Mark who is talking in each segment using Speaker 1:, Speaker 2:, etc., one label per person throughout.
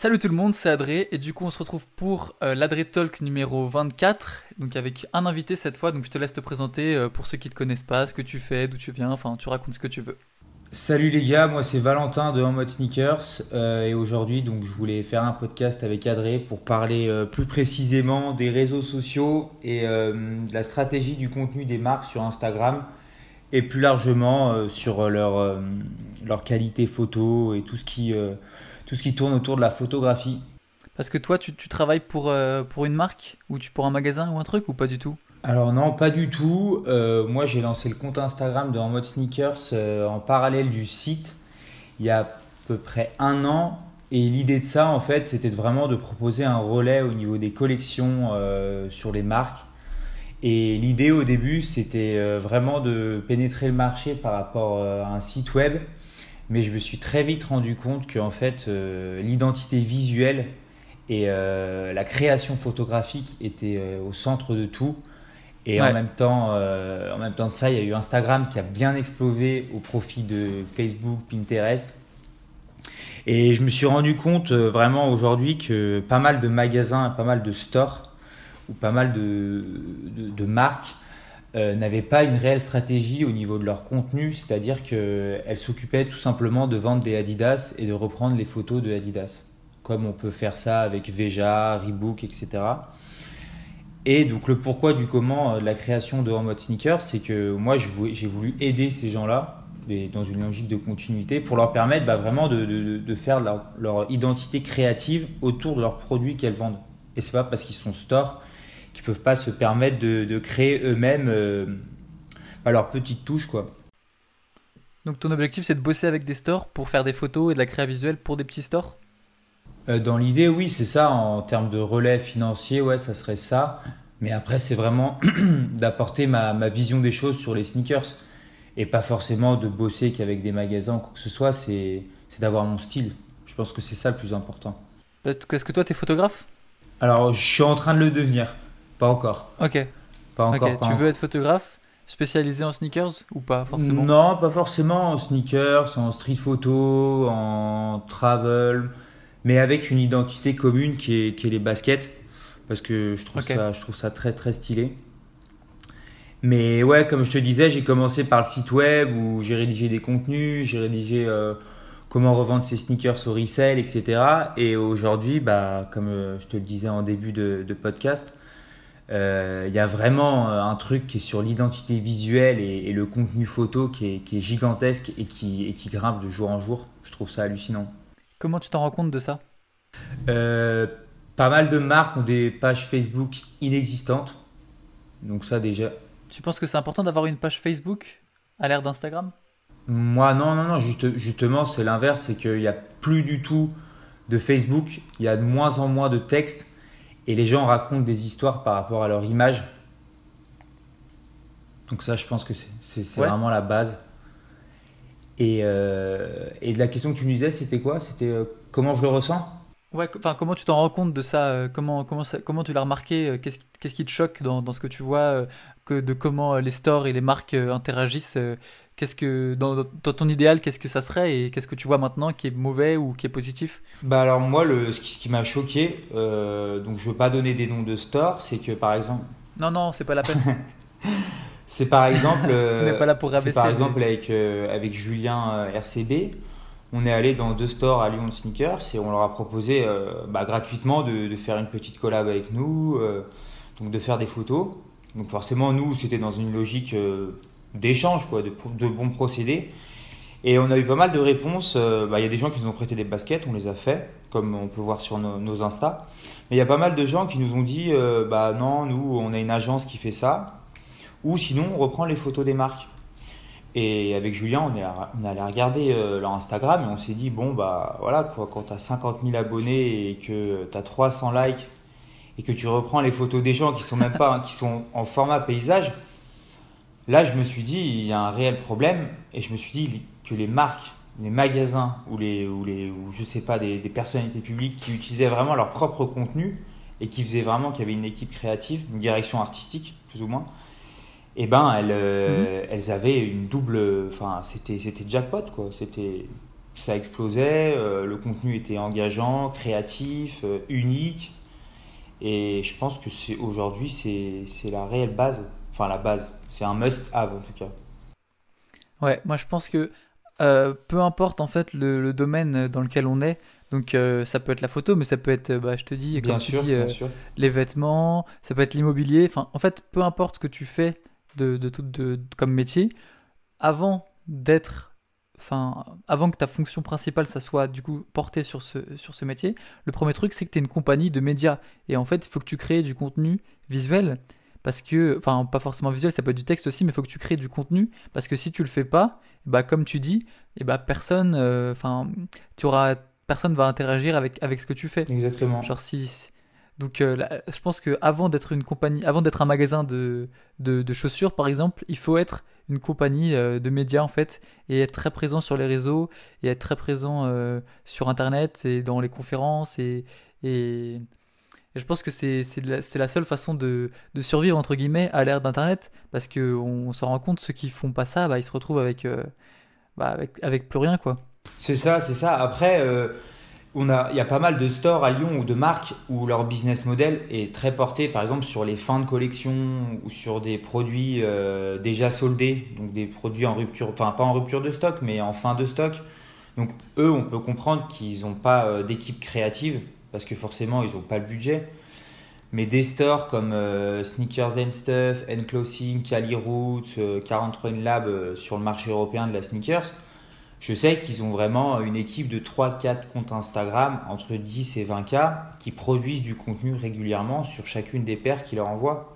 Speaker 1: Salut tout le monde, c'est Adré et du coup on se retrouve pour euh, l'Adré Talk numéro 24, donc avec un invité cette fois, donc je te laisse te présenter euh, pour ceux qui te connaissent pas, ce que tu fais, d'où tu viens, enfin tu racontes ce que tu veux.
Speaker 2: Salut les gars, moi c'est Valentin de En Mode Sneakers euh, et aujourd'hui donc je voulais faire un podcast avec Adré pour parler plus précisément des réseaux sociaux et de la stratégie du contenu des marques sur Instagram et plus largement sur leur, qualité photo et tout ce, qui, tout ce qui tourne autour de la photographie.
Speaker 1: Parce que toi tu, tu travailles pour, euh, pour une marque ou tu pour un magasin ou un truc ou pas du tout?
Speaker 2: Alors non, pas du tout. Euh, moi, j'ai lancé le compte Instagram de En Mode Sneakers euh, en parallèle du site il y a à peu près un an. Et l'idée de ça, en fait, c'était vraiment de proposer un relais au niveau des collections euh, sur les marques. Et l'idée au début, c'était vraiment de pénétrer le marché par rapport à un site web. Mais je me suis très vite rendu compte que en fait, euh, l'identité visuelle et euh, la création photographique étaient euh, au centre de tout. Et
Speaker 1: Ouais.
Speaker 2: en même temps, en même temps de ça, il y a eu Instagram qui a bien explosé au profit de Facebook, Pinterest. Et je me suis rendu compte vraiment aujourd'hui que pas mal de magasins, pas mal de stores ou pas mal de, de, de marques euh, n'avaient pas une réelle stratégie au niveau de leur contenu, c'est-à-dire qu'elles s'occupaient tout simplement de vendre des Adidas et de reprendre les photos de Adidas, comme on peut faire ça avec Veja, Reebok, etc. Et donc le pourquoi du comment euh, de la création de En Mode Sneakers, c'est que moi j'ai voulu aider ces gens-là dans une logique de continuité pour leur permettre bah, vraiment de, de- de faire leur, leur identité créative autour de leurs produits qu'elles vendent. Et c'est pas parce qu'ils sont stores qu'ils peuvent pas se permettre de, de créer eux-mêmes euh, bah, leur petite touche quoi.
Speaker 1: Donc ton objectif c'est de bosser avec des stores pour faire des photos et de la créa visuelle pour des petits stores?
Speaker 2: Euh, dans l'idée, oui, c'est ça. En termes de relais financier, ouais, ça serait ça. Mais après, c'est vraiment d'apporter ma, ma vision des choses sur les sneakers. Et pas forcément de bosser qu'avec des magasins ou quoi que ce soit. C'est c'est d'avoir mon style. Je pense que c'est ça le plus important.
Speaker 1: Est-ce que toi t'es photographe?
Speaker 2: Alors, je suis en train de le devenir. Pas encore.
Speaker 1: Ok,
Speaker 2: Pas encore. pas
Speaker 1: tu
Speaker 2: encore.
Speaker 1: veux être photographe spécialisé en sneakers ou pas forcément?
Speaker 2: Non, pas forcément en sneakers, en street photo, en travel, mais avec une identité commune qui est, qui est les baskets, parce que je trouve, ça, je trouve ça très très stylé. Mais ouais, comme je te disais, j'ai commencé par le site web où j'ai rédigé des contenus, j'ai rédigé euh, comment revendre ses sneakers au resell, etc. Et aujourd'hui, bah, comme euh, je te le disais en début de, de podcast, euh, il y a vraiment euh, un truc qui est sur l'identité visuelle et, et le contenu photo qui est, qui est gigantesque et qui, et qui grimpe de jour en jour. Je trouve ça hallucinant.
Speaker 1: Comment tu t'en rends compte de ça?
Speaker 2: Euh, pas mal de marques ont des pages Facebook inexistantes. Donc ça déjà.
Speaker 1: Tu penses que c'est important d'avoir une page Facebook à l'ère d'Instagram?
Speaker 2: Moi non, non, non, juste, justement c'est l'inverse, c'est qu'il n'y a plus du tout de Facebook, il y a de moins en moins de textes et les gens racontent des histoires par rapport à leur image. Donc ça je pense que c'est
Speaker 1: Ouais.
Speaker 2: vraiment la base. Et, euh, et la question que tu me disais c'était quoi? C'était euh, comment je le ressens?
Speaker 1: Ouais, enfin, comment tu t'en rends compte de ça? Euh, comment, comment, ça- comment tu l'as remarqué? Qu'est-ce qui, qu'est-ce qui te choque dans, dans ce que tu vois? Que, De comment les stores et les marques interagissent? Qu'est-ce que, dans, ton idéal, qu'est-ce que ça serait Et qu'est-ce que tu vois maintenant qui est mauvais ou qui est positif?
Speaker 2: Bah alors moi le, ce qui, m'a choqué, euh, donc je veux pas donner des noms de stores, c'est que par exemple
Speaker 1: Non, non, c'est pas la peine.
Speaker 2: C'est par exemple, euh,
Speaker 1: On n'est pas là pour
Speaker 2: c'est
Speaker 1: rabaisser.
Speaker 2: par
Speaker 1: mais-
Speaker 2: exemple avec, euh, avec Julien euh, RCB, on est allé dans deux stores à Lyon de sneakers et on leur a proposé euh, bah, gratuitement de, de faire une petite collab avec nous, euh, donc de faire des photos. Donc forcément nous c'était dans une logique euh, d'échange quoi, de, bons procédés. Et on a eu pas mal de réponses. euh, bah, Il y a des gens qui nous ont prêté des baskets, on les a fait, comme on peut voir sur nos, nos Insta. Mais il y a pas mal de gens qui nous ont dit, euh, bah non, nous on a une agence qui fait ça. Ou sinon, on reprend les photos des marques. Et avec Julien, on est, on est allé regarder euh, leur Instagram et on s'est dit, bon, bah voilà, quoi, quand tu as 50 000 abonnés et que tu as 300 likes et que tu reprends les photos des gens qui sont même pas, qui sont en format paysage, là, je me suis dit, il y a un réel problème et je me suis dit que les marques, les magasins ou, les, ou, les, ou je sais pas, des, des personnalités publiques qui utilisaient vraiment leur propre contenu et qui faisaient vraiment qu'il y avait une équipe créative, une direction artistique, plus ou moins, et ben elles, euh, elles avaient une double. Enfin, c'était c'était jackpot quoi. C'était ça explosait, le contenu était engageant, créatif, unique. Et je pense que c'est aujourd'hui, c'est la réelle base. Enfin, la base. C'est un must-have en tout cas.
Speaker 1: Ouais, moi je pense que euh, peu importe en fait le, domaine dans lequel on est, donc euh, ça peut être la photo, mais ça peut être, bah, je te dis, comme tu dis, euh, les vêtements, ça peut être l'immobilier. Enfin, en fait, peu importe ce que tu fais de, de, comme métier, avant d'être, enfin, avant que ta fonction principale ça soit du coup portée sur ce sur ce métier, le premier truc c'est que tu es une compagnie de médias et en fait il faut que tu crées du contenu visuel parce que, enfin, pas forcément visuel, ça peut être du texte aussi, mais il faut que tu crées du contenu, parce que si tu le fais pas, bah, comme tu dis, et bah, personne, euh, enfin, tu auras, personne va interagir avec, avec ce que tu fais.
Speaker 2: Exactement.
Speaker 1: Genre si, donc, euh, je pense que avant d'être une compagnie, avant d'être un magasin de, de, chaussures, par exemple, il faut être une compagnie euh, de médias en fait et être très présent sur les réseaux et être très présent sur internet et dans les conférences et, et je pense que c'est la, la, seule façon de, de, survivre, entre guillemets, à l'ère d'Internet, parce qu'on s'en rend compte, ceux qui font pas ça, bah, ils se retrouvent avec, euh, bah, avec, plus rien, quoi.
Speaker 2: C'est ça, c'est ça. Après, euh, a, il y a pas mal de stores à Lyon ou de marques où leur business model est très porté, par exemple, sur les fins de collection ou sur des produits euh, déjà soldés, donc des produits en rupture, enfin pas en rupture de stock, mais en fin de stock. Donc eux, on peut comprendre qu'ils n'ont pas d'équipe créative parce que forcément ils n'ont pas le budget. Mais des stores comme euh, Sneakers and Stuff, N Clothing, Cali Roots, 43 euh, Lab euh, sur le marché européen de la sneakers, je sais qu'ils ont vraiment une équipe de 3-4 comptes Instagram entre 10 et 20K qui produisent du contenu régulièrement sur chacune des paires qu'ils leur envoient.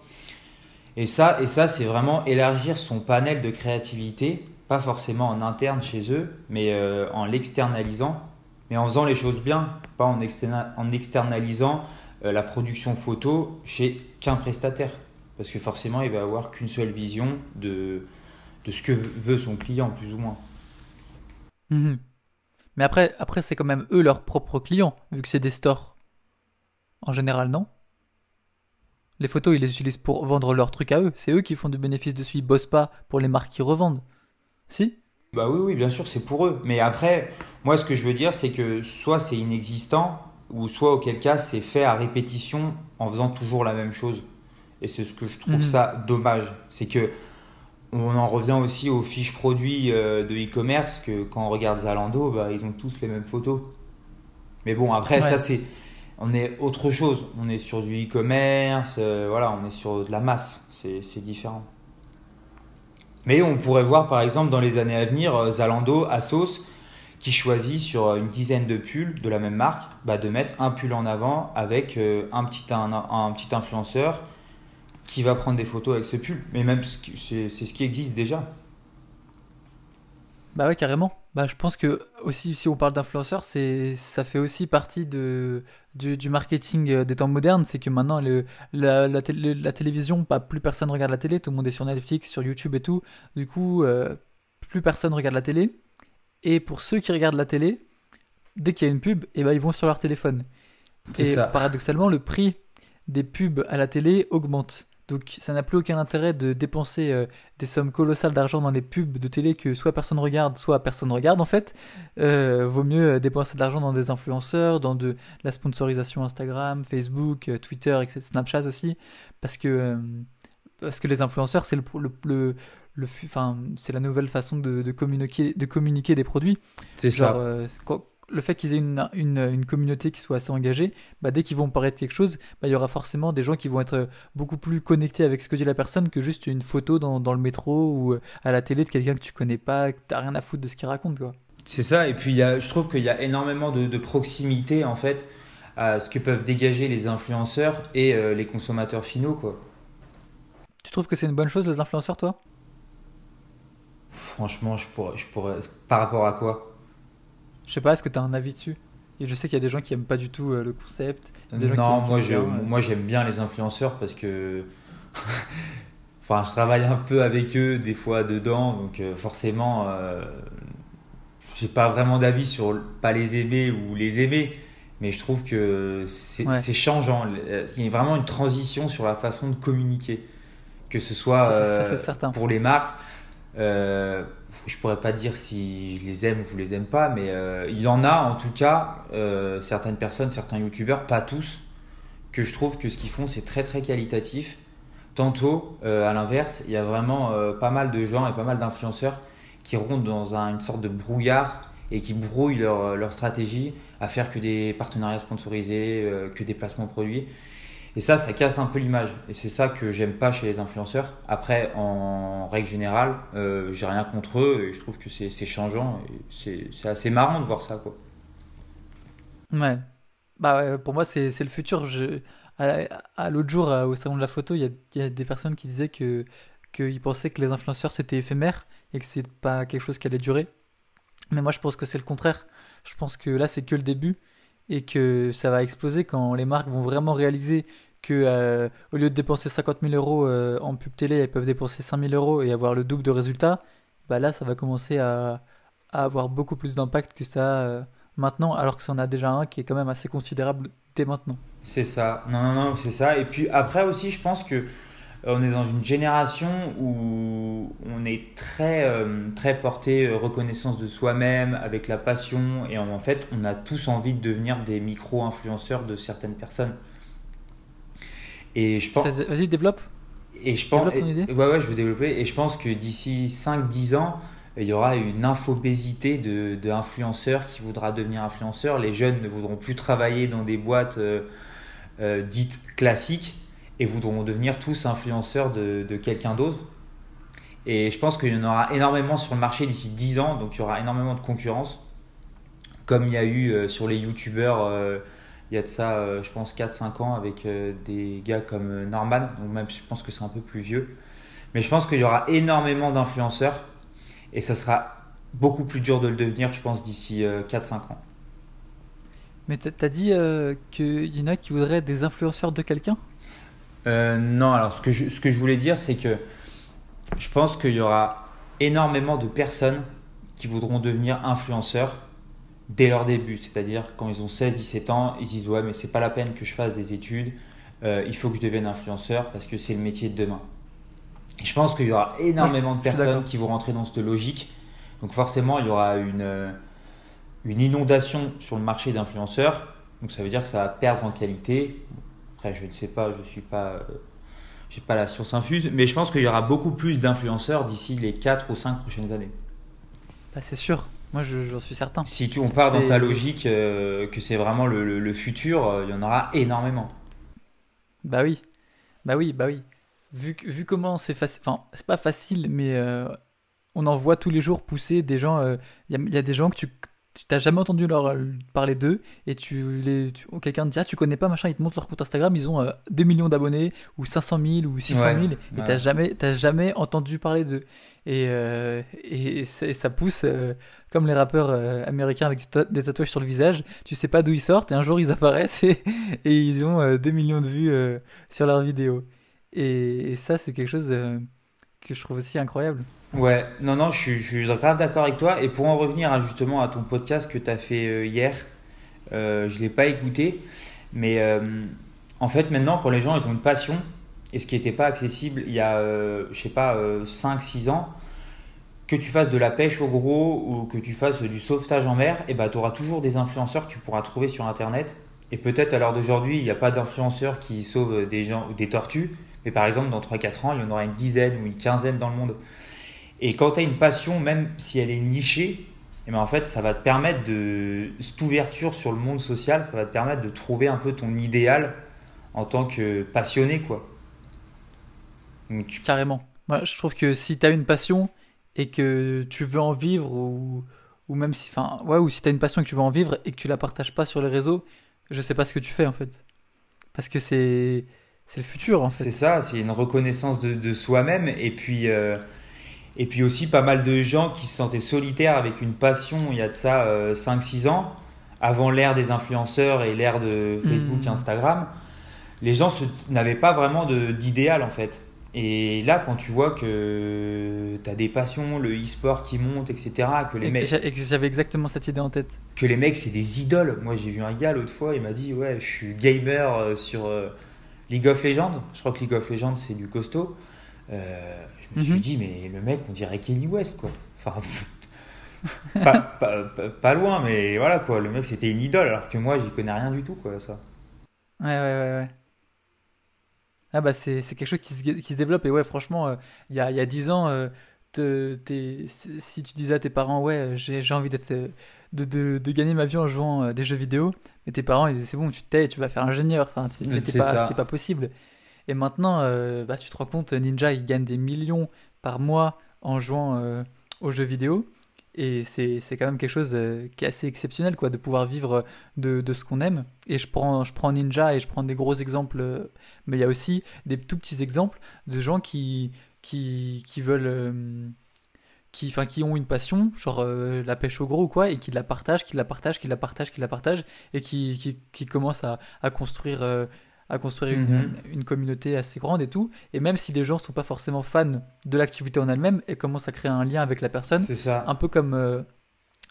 Speaker 2: Et ça, et ça c'est vraiment élargir son panel de créativité, pas forcément en interne chez eux, mais en l'externalisant mais en faisant les choses bien, pas en, en externalisant euh, la production photo chez qu'un prestataire. Parce que forcément, il va avoir qu'une seule vision de, de ce que veut son client, plus ou moins.
Speaker 1: Mhm. Mais après, après c'est quand même eux leurs propres clients, vu que c'est des stores. En général, non? Les photos, ils les utilisent pour vendre leurs trucs à eux. C'est eux qui font du bénéfice dessus. Ils bossent pas pour les marques qui revendent. Si?
Speaker 2: Bah oui, oui, bien sûr, c'est pour eux. Mais après, moi, ce que je veux dire, c'est que soit c'est inexistant, ou soit auquel cas c'est fait à répétition en faisant toujours la même chose. Et c'est ce que je trouve mhm. ça dommage. C'est que on en revient aussi aux fiches produits euh, de e-commerce que quand on regarde Zalando, bah, ils ont tous les mêmes photos. Mais bon, après, ça c'est. On est autre chose. On est sur du e-commerce, euh, voilà, on est sur de la masse. C'est différent. Mais on pourrait voir par exemple dans les années à venir euh, Zalando, Asos, qui choisit sur une dizaine de pulls de la même marque bah, de mettre un pull en avant avec euh, un, petit, un, petit influenceur qui va prendre des photos avec ce pull. Mais même c'est ce qui existe déjà.
Speaker 1: Bah ouais, carrément. Bah, je pense que aussi, si on parle d'influenceurs, c'est ça fait aussi partie de, du, marketing euh, des temps modernes. C'est que maintenant, le, la, la, télévision, pas plus personne regarde la télé. Tout le monde est sur Netflix, sur YouTube et tout. Du coup, euh, plus personne regarde la télé. Et pour ceux qui regardent la télé, dès qu'il y a une pub, et eh ben, ils vont sur leur téléphone. Et paradoxalement, le prix des pubs à la télé augmente. Donc ça n'a plus aucun intérêt de dépenser euh, des sommes colossales d'argent dans les pubs de télé que soit personne regarde, soit personne regarde en fait. Euh, vaut mieux euh, dépenser de l'argent dans des influenceurs, dans de la sponsorisation Instagram, Facebook, Twitter, etc., Snapchat aussi, parce que parce que les influenceurs c'est le, le, le, enfin, c'est la nouvelle façon de, de, communiquer, de communiquer des produits.
Speaker 2: C'est ça
Speaker 1: le fait qu'ils aient une, une, communauté qui soit assez engagée, bah, dès qu'ils vont paraître quelque chose, bah, il y aura forcément des gens qui vont être beaucoup plus connectés avec ce que dit la personne que juste une photo dans, dans le métro ou euh, à la télé de quelqu'un que tu connais pas, que tu n'as rien à foutre de ce qu'il raconte. Quoi.
Speaker 2: C'est ça, et puis y a, je trouve qu'il y a énormément de, proximité en fait à ce que peuvent dégager les influenceurs et euh, les consommateurs finaux. Quoi.
Speaker 1: Tu trouves que c'est une bonne chose les influenceurs toi?
Speaker 2: Franchement, je pourrais, je pourrais. Par rapport à quoi?
Speaker 1: Je sais pas, est-ce que tu as un avis dessus? Et je sais qu'il y a des gens qui aiment pas du tout euh, le concept.
Speaker 2: non, moi, je, moi j'aime bien les influenceurs parce que. enfin, je travaille un peu avec eux des fois dedans, donc euh, forcément, euh, j'ai pas vraiment d'avis sur pas les aimer ou les aimer, mais je trouve que c'est changeant. Il y a vraiment une transition sur la façon de communiquer, que ce soit pour les marques Euh, je pourrais pas dire si je les aime ou vous les aime pas, mais euh, il y en a en tout cas euh, certaines personnes, certains youtubeurs, pas tous, que je trouve que ce qu'ils font c'est très très qualitatif. Tantôt, à l'inverse, il y a vraiment pas mal de gens et pas mal d'influenceurs qui rondent dans une sorte de brouillard et qui brouillent leur, leur, stratégie à faire que des partenariats sponsorisés, que des placements produits. Et ça, ça casse un peu l'image. Et c'est ça que j'aime pas chez les influenceurs. Après, en règle générale, euh, j'ai rien contre eux et je trouve que c'est changeant. C'est assez marrant de voir ça. Quoi.
Speaker 1: Ouais. Bah pour moi, c'est le futur. Je, à, l'autre jour, au salon de la photo, il y, y a, des personnes qui disaient que qu'ils pensaient que les influenceurs c'était éphémère et que c'est pas quelque chose qui allait durer. Mais moi, je pense que c'est le contraire. Je pense que là, c'est que le début et que ça va exploser quand les marques vont vraiment réaliser que euh, au lieu de dépenser 50 000 euros euh, en pub télé, elles peuvent dépenser 5 000 euros et avoir le double de résultats, bah là ça va commencer à, avoir beaucoup plus d'impact que ça euh, maintenant, alors que ça en a déjà un qui est quand même assez considérable dès maintenant.
Speaker 2: C'est ça, non, non, non, c'est ça. Et puis après aussi, je pense que on est dans une génération où on est très, euh, très porté euh, reconnaissance de soi-même, avec la passion, et en fait, on a tous envie de devenir des micro-influenceurs de certaines personnes.
Speaker 1: Et je pense. Vas-y, développe.
Speaker 2: Et je pense. Ton idée. Ouais, ouais, je vais développer. Et je pense que d'ici 5-10 ans, il y aura une infobésité de, de influenceurs qui voudra devenir influenceurs. Les jeunes ne voudront plus travailler dans des boîtes euh, dites classiques et voudront devenir tous influenceurs de, de quelqu'un d'autre. Et je pense qu'il y en aura énormément sur le marché d'ici 10 ans, donc il y aura énormément de concurrence, comme il y a eu euh, sur les youtubeurs, euh, il y a de ça, euh, je pense, 4-5 ans avec des gars comme Norman, donc même je pense que c'est un peu plus vieux. Mais je pense qu'il y aura énormément d'influenceurs, et ça sera beaucoup plus dur de le devenir, je pense, d'ici 4-5 ans.
Speaker 1: Mais t'as dit qu'il y en a qui voudraient des influenceurs de quelqu'un?
Speaker 2: Euh, non, alors ce que, je, ce que je voulais dire, c'est que je pense qu'il y aura énormément de personnes qui voudront devenir influenceurs dès leur début. C'est-à-dire quand ils ont 16-17 ans, ils disent ouais mais c'est pas la peine que je fasse des études, euh, il faut que je devienne influenceur parce que c'est le métier de demain. Et je pense qu'il y aura énormément de personnes qui vont rentrer dans cette logique. Donc forcément il y aura une, une inondation sur le marché d'influenceurs. Donc ça veut dire que ça va perdre en qualité je ne sais pas, je suis pas, euh, j'ai pas la science infuse, mais je pense qu'il y aura beaucoup plus d'influenceurs d'ici les 4 ou 5 prochaines années.
Speaker 1: Bah, c'est sûr. Moi, j'en suis certain.
Speaker 2: Si tu, on part dans ta logique euh, que c'est vraiment le, futur, euh, il y en aura énormément.
Speaker 1: Bah oui, bah oui, bah oui. Vu, vu comment c'est facile, enfin, c'est pas facile, mais on en voit tous les jours pousser des gens. Il y, a des gens que tu tu t'as jamais entendu leur parler d'eux et tu les quelqu'un te dit ah tu connais pas machin ils te montrent leur compte Instagram ils ont 2 euh, millions d'abonnés ou 500 000 ou 600 000 et t'as jamais t'as jamais entendu parler d'eux et, euh, et, ça pousse euh, comme les rappeurs américains avec des tatouages sur le visage tu sais pas d'où ils sortent et un jour ils apparaissent et, ils ont 2 millions de vues sur leurs vidéos et, ça c'est quelque chose que je trouve aussi incroyable
Speaker 2: Ouais, non, non, je suis, grave d'accord avec toi. Et pour en revenir justement à ton podcast que tu as fait euh, hier, euh, je l'ai pas écouté. Mais euh, en fait, maintenant, quand les gens ils ont une passion, et ce qui n'était pas accessible il y a, je sais pas, 5-6 ans, que tu fasses de la pêche au gros ou que tu fasses du sauvetage en mer, et eh ben, tu auras toujours des influenceurs que tu pourras trouver sur Internet. Et peut-être à l'heure d'aujourd'hui, il n'y a pas d'influenceurs qui sauvent des gens ou des tortues, mais par exemple, dans 3-4 ans, il y en aura une dizaine ou une quinzaine dans le monde. Et quand tu as une passion, même si elle est nichée, et eh ben en fait, ça va te permettre de. Cette ouverture sur le monde social, ça va te permettre de trouver un peu ton idéal en tant que passionné, quoi.
Speaker 1: Carrément. Moi, je trouve que si tu as une passion et que tu veux en vivre, ou, ou même si. Enfin, ouais, ou si tu as une passion et que tu veux en vivre et que tu la partages pas sur les réseaux, je sais pas ce que tu fais, en fait. Parce que c'est. C'est le futur, en fait.
Speaker 2: C'est ça, c'est une reconnaissance de, de soi-même. Et puis. Euh, et puis aussi pas mal de gens qui se sentaient solitaires avec une passion il y a de ça 5-6 euh, ans, avant l'ère des influenceurs et l'ère de Facebook, mmh. Instagram. Les gens n'avaient pas vraiment d'idéal en fait. Et là, quand tu vois que tu as des passions, le e-sport qui monte, etc., que les mecs.
Speaker 1: J'avais exactement cette idée en tête.
Speaker 2: Que les mecs, c'est des idoles. Moi, j'ai vu un gars l'autre fois, il m'a dit Ouais, je suis gamer euh, sur euh, League of Legends. Je crois que League of Legends, c'est du costaud. euh, je me suis
Speaker 1: Mhm.
Speaker 2: dit, mais le mec, on dirait Kenny West, quoi. Enfin, pas, pas- pas- pas loin, mais voilà, quoi. Le mec, c'était une idole, alors que moi, j'y connais rien du tout, quoi, ça.
Speaker 1: Ouais, ouais, ouais, ouais. Ah bah c'est c'est quelque chose qui se, qui se développe. Et ouais franchement euh, il y a, y a 10 ans euh, te- t'es- si tu disais à tes parents ouais euh, j'ai j'ai envie d'être euh, de, de, de gagner ma vie en jouant euh, des jeux vidéo mais tes parents ils disaient c'est bon tu te tais tu vas faire ingénieur enfin c'était pas pas possible. Et maintenant bah tu te rends compte Ninja il gagne des millions par mois en jouant aux jeux vidéo et c'est quand même quelque chose euh, qui est assez exceptionnel quoi de pouvoir vivre de, de ce qu'on aime et je prends je prends Ninja et je prends des gros exemples euh, mais il y a aussi des tout petits exemples de gens qui, qui, qui veulent. euh, qui, enfin, qui ont une passion, genre euh, la pêche au gros ou quoi, et qui la partagent, qui la partagent, qui la partagent, qui la partagent, et qui, qui, qui commencent à, à construire, euh, à construire une,
Speaker 2: Mhm.
Speaker 1: une communauté assez grande et tout. Et même si les gens sont pas forcément fans de l'activité en elle-même, et commencent à créer un lien avec la personne,
Speaker 2: C'est ça.
Speaker 1: un peu comme, euh,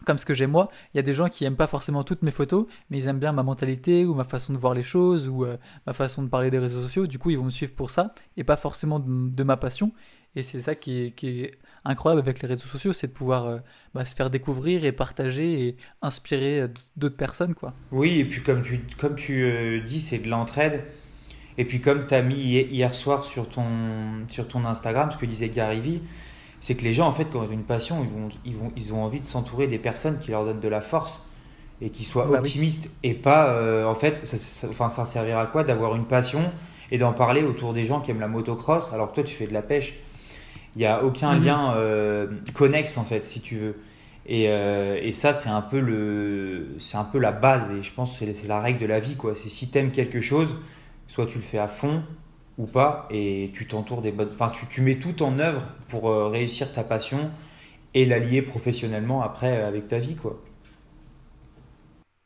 Speaker 1: comme ce que j'ai moi. Il y a des gens qui aiment pas forcément toutes mes photos, mais ils aiment bien ma mentalité ou ma façon de voir les choses ou euh, ma façon de parler des réseaux sociaux. Du coup, ils vont me suivre pour ça et pas forcément de, de ma passion. Et c'est ça qui est, qui est incroyable avec les réseaux sociaux, c'est de pouvoir euh, bah, se faire découvrir et partager et inspirer euh, d'autres personnes, quoi.
Speaker 2: Oui, et puis comme tu, comme tu euh, dis, c'est de l'entraide. Et puis comme tu as mis hi- hier soir sur ton, sur ton Instagram, ce que disait Gary Vee, c'est que les gens, en fait, quand ils ont une passion, ils, vont, ils, vont, ils ont envie de s'entourer des personnes qui leur donnent de la force et qui soient
Speaker 1: Bah oui.
Speaker 2: optimistes. Et pas, euh, en fait, ça, ça- enfin, ça servira à quoi d'avoir une passion et d'en parler autour des gens qui aiment la motocross? Alors que toi, tu fais de la pêche. Il n'y a aucun
Speaker 1: Mhm.
Speaker 2: lien euh, connexe, en fait, si tu veux. Et, euh, et ça, c'est un peu le, c'est un peu la base. Et je pense que c'est la règle de la vie, quoi. C'est si t'aimes quelque chose, soit tu le fais à fond ou pas, et tu t'entoures des bonnes. Enfin, tu, tu mets tout en œuvre pour euh, réussir ta passion et l'allier professionnellement après avec ta vie, quoi.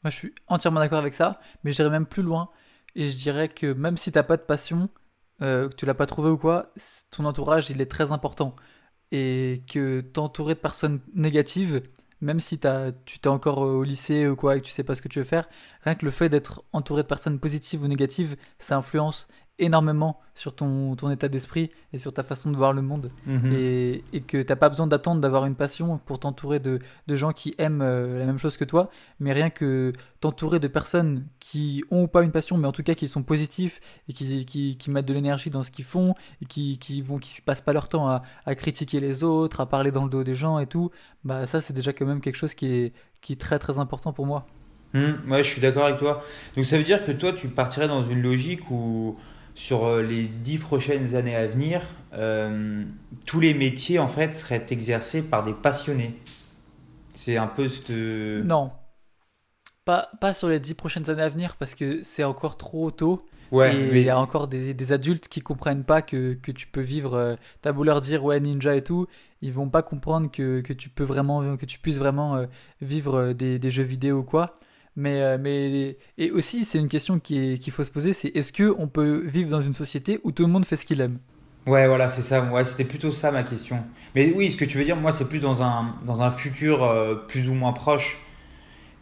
Speaker 1: Moi, je suis entièrement d'accord avec ça, mais j'irais même plus loin. Et je dirais que même si t'as pas de passion, euh, que tu l'as pas trouvé ou quoi, ton entourage, il est très important. Et que t'entourer de personnes négatives, même si tu t'es encore au lycée ou quoi et que tu sais pas ce que tu veux faire, rien que le fait d'être entouré de personnes positives ou négatives, ça influence énormément sur ton, ton état d'esprit et sur ta façon de voir le monde
Speaker 2: Mhm.
Speaker 1: et, et que t'as pas besoin d'attendre d'avoir une passion pour t'entourer de, de gens qui aiment euh, la même chose que toi, mais rien que t'entourer de personnes qui ont ou pas une passion, mais en tout cas qui sont positifs et qui, qui, qui mettent de l'énergie dans ce qu'ils font et qui, qui vont qui passent pas leur temps à, à critiquer les autres, à parler dans le dos des gens et tout, bah ça c'est déjà quand même quelque chose qui est, qui est très très important pour moi.
Speaker 2: Mhm. Ouais, je suis d'accord avec toi. Donc ça veut dire que toi, tu partirais dans une logique où sur euh, les dix prochaines années à venir, euh, tous les métiers en fait seraient exercés par des passionnés. C'est un peu cette...
Speaker 1: Non. Pas, pas sur les dix prochaines années à venir parce que c'est encore trop tôt.
Speaker 2: Ouais,
Speaker 1: et
Speaker 2: mais
Speaker 1: il y a encore des, des adultes qui comprennent pas que, que tu peux vivre. euh, T'as beau leur dire ouais ninja et tout, ils vont pas comprendre que, que tu peux vraiment, que tu puisses vraiment euh, vivre euh, des, des jeux vidéo ou quoi. Mais, euh, mais et aussi c'est une question qui est- qu'il faut se poser, c'est est-ce que on peut vivre dans une société où tout le monde fait ce qu'il aime?
Speaker 2: Ouais, voilà, c'est ça. Ouais, c'était plutôt ça ma question. Mais oui, ce que tu veux dire, moi, c'est plus dans un, dans un futur euh, plus ou moins proche.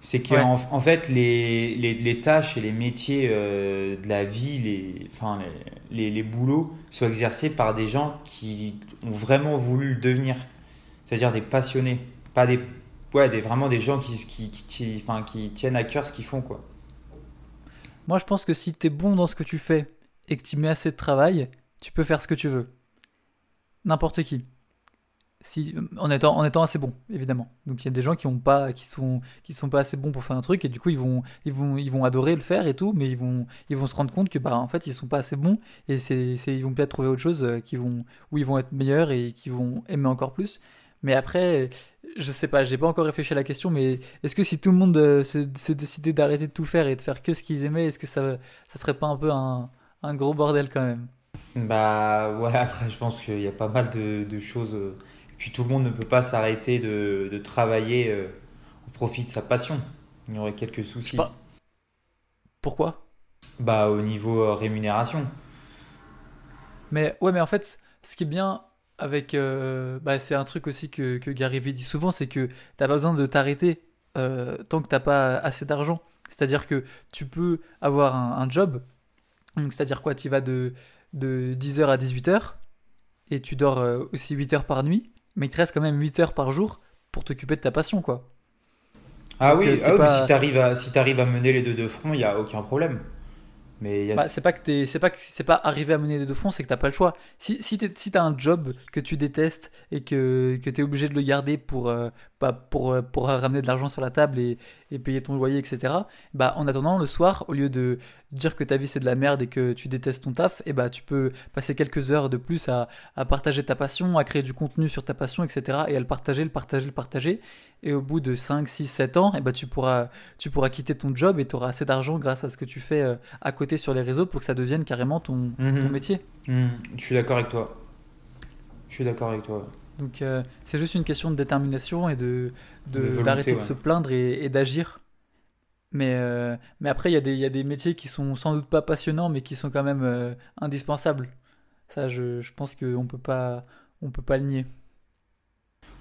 Speaker 2: C'est
Speaker 1: Ouais.
Speaker 2: qu'en en fait, les, les, les tâches et les métiers euh, de la vie, les, enfin, les, les, les boulots, soient exercés par des gens qui ont vraiment voulu le devenir. C'est-à-dire des passionnés. Pas des. Ouais, des, vraiment des gens qui, qui, qui, enfin, qui tiennent à cœur ce qu'ils font, quoi.
Speaker 1: Moi je pense que si t'es bon dans ce que tu fais et que tu mets assez de travail, tu peux faire ce que tu veux. N'importe qui. Si, en étant, en étant assez bon, évidemment. Donc il y a des gens qui ont pas, qui sont, qui sont pas assez bons pour faire un truc et du coup ils vont, ils vont, ils vont adorer le faire et tout, mais ils vont, ils vont se rendre compte que bah en fait ils sont pas assez bons et c'est- ils vont peut-être trouver autre chose euh, qui vont, où ils vont être meilleurs et qui vont aimer encore plus. Mais après, je sais pas, j'ai pas encore réfléchi à la question, mais est-ce que si tout le monde euh, se, se décidait d'arrêter de tout faire et de faire que ce qu'ils aimaient, est-ce que ça, ça serait pas un peu un, un gros bordel quand même?
Speaker 2: Bah ouais, après je pense qu'il y a pas mal de, de choses. euh, Et puis tout le monde ne peut pas s'arrêter de, de travailler euh, au profit de sa passion. Il y aurait quelques soucis.
Speaker 1: pas. Pourquoi?
Speaker 2: Bah au niveau euh, rémunération.
Speaker 1: Mais ouais, mais en fait, ce qui est bien avec, euh, bah, c'est un truc aussi que, que Gary Vee dit souvent, c'est que t'as pas besoin de t'arrêter euh, tant que t'as pas assez d'argent. C'est-à-dire que tu peux avoir un, un job, donc c'est-à-dire quoi, tu vas de, de 10h à 18h, et tu dors euh, aussi 8 heures par nuit, mais il te reste quand même 8 heures par jour pour t'occuper de ta passion, quoi.
Speaker 2: Ah
Speaker 1: Donc,
Speaker 2: oui, ah oui, mais
Speaker 1: pas-
Speaker 2: si t'arrives à, si t'arrives à mener les deux de front, il n'y a aucun problème.
Speaker 1: Bah, c'est pas que t'es, c'est pas c'est pas arriver à mener les deux fronts, c'est que t'as pas le choix. Si si t'as un job que tu détestes et que que t'es obligé de le garder pour euh, pour euh, pour ramener de l'argent sur la table et, et payer ton loyer, etc. Bah en attendant le soir, au lieu de dire que ta vie c'est de la merde et que tu détestes ton taf, et bah tu peux passer quelques heures de plus à à partager ta passion, à créer du contenu sur ta passion, etc. Et à le partager, le partager, le partager. Et au bout de 5, 6, 7 ans, et bah tu pourras tu pourras quitter ton job et tu auras assez d'argent grâce à ce que tu fais euh, à côté sur les réseaux pour que ça devienne carrément ton,
Speaker 2: Mhm.
Speaker 1: ton métier.
Speaker 2: Hmm, je suis d'accord avec toi. Je suis d'accord avec toi.
Speaker 1: Donc euh, c'est juste une question de détermination et de
Speaker 2: De
Speaker 1: de-
Speaker 2: volonté,
Speaker 1: d'arrêter de se plaindre et, et d'agir. Mais, euh, mais après, il y, a des- il y a des métiers qui sont sans doute pas passionnants, mais qui sont quand même euh, indispensables. Ça, je, je pense qu'on on peut pas le nier.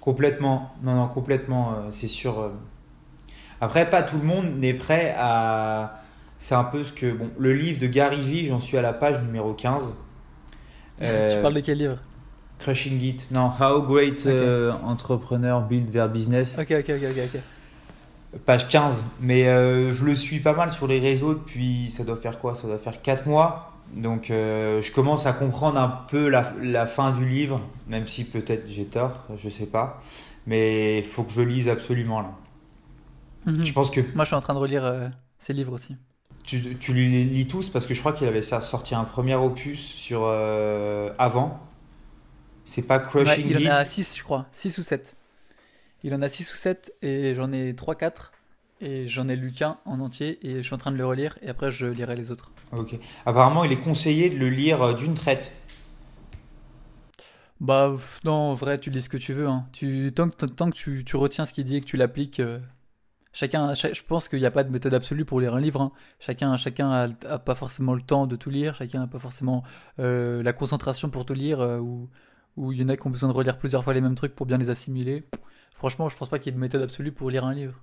Speaker 2: Complètement. Non, non, complètement, euh, c'est sûr. euh. Après, pas tout le monde n'est prêt à. C'est un peu ce que. Bon, le livre de Gary Vee, j'en suis à la page numéro 15. Euh,
Speaker 1: Tu parles de quel livre?
Speaker 2: Crushing It. Non, How Great euh, Entrepreneur Build Their Business.
Speaker 1: Ok, ok, ok, ok.
Speaker 2: Page 15. Mais euh, je le suis pas mal sur les réseaux depuis. Ça doit faire quoi? Ça doit faire 4 mois. Donc, euh, je commence à comprendre un peu la, la fin du livre, même si peut-être j'ai tort, je sais pas. Mais il faut que je lise absolument là.
Speaker 1: Mhm.
Speaker 2: Je pense que
Speaker 1: Moi, je suis en train de relire euh, ces livres aussi.
Speaker 2: tu, tu les lis tous? Parce que je crois qu'il avait sorti un premier opus sur euh, avant. C'est pas
Speaker 1: Ouais,
Speaker 2: Crushing
Speaker 1: il en a
Speaker 2: It.
Speaker 1: 6, je crois. 6 ou 7. Il en a 6 ou 7 et j'en ai 3-4. Et j'en ai lu qu'un en entier et je suis en train de le relire et après je lirai les autres.
Speaker 2: Ok. Apparemment, il est conseillé de le lire euh, d'une traite.
Speaker 1: Bah non, en vrai, tu lis ce que tu veux. hein. Tu, tant que, tant que tu, tu retiens ce qu'il dit et que tu l'appliques, euh, chacun, cha- je pense qu'il n'y a pas de méthode absolue pour lire un livre. hein. Chacun, chacun a, a pas forcément le temps de tout lire, chacun n'a pas forcément euh, la concentration pour tout lire, euh, ou ou il y en a qui ont besoin de relire plusieurs fois les mêmes trucs pour bien les assimiler. Franchement, je pense pas qu'il y ait de méthode absolue pour lire un livre.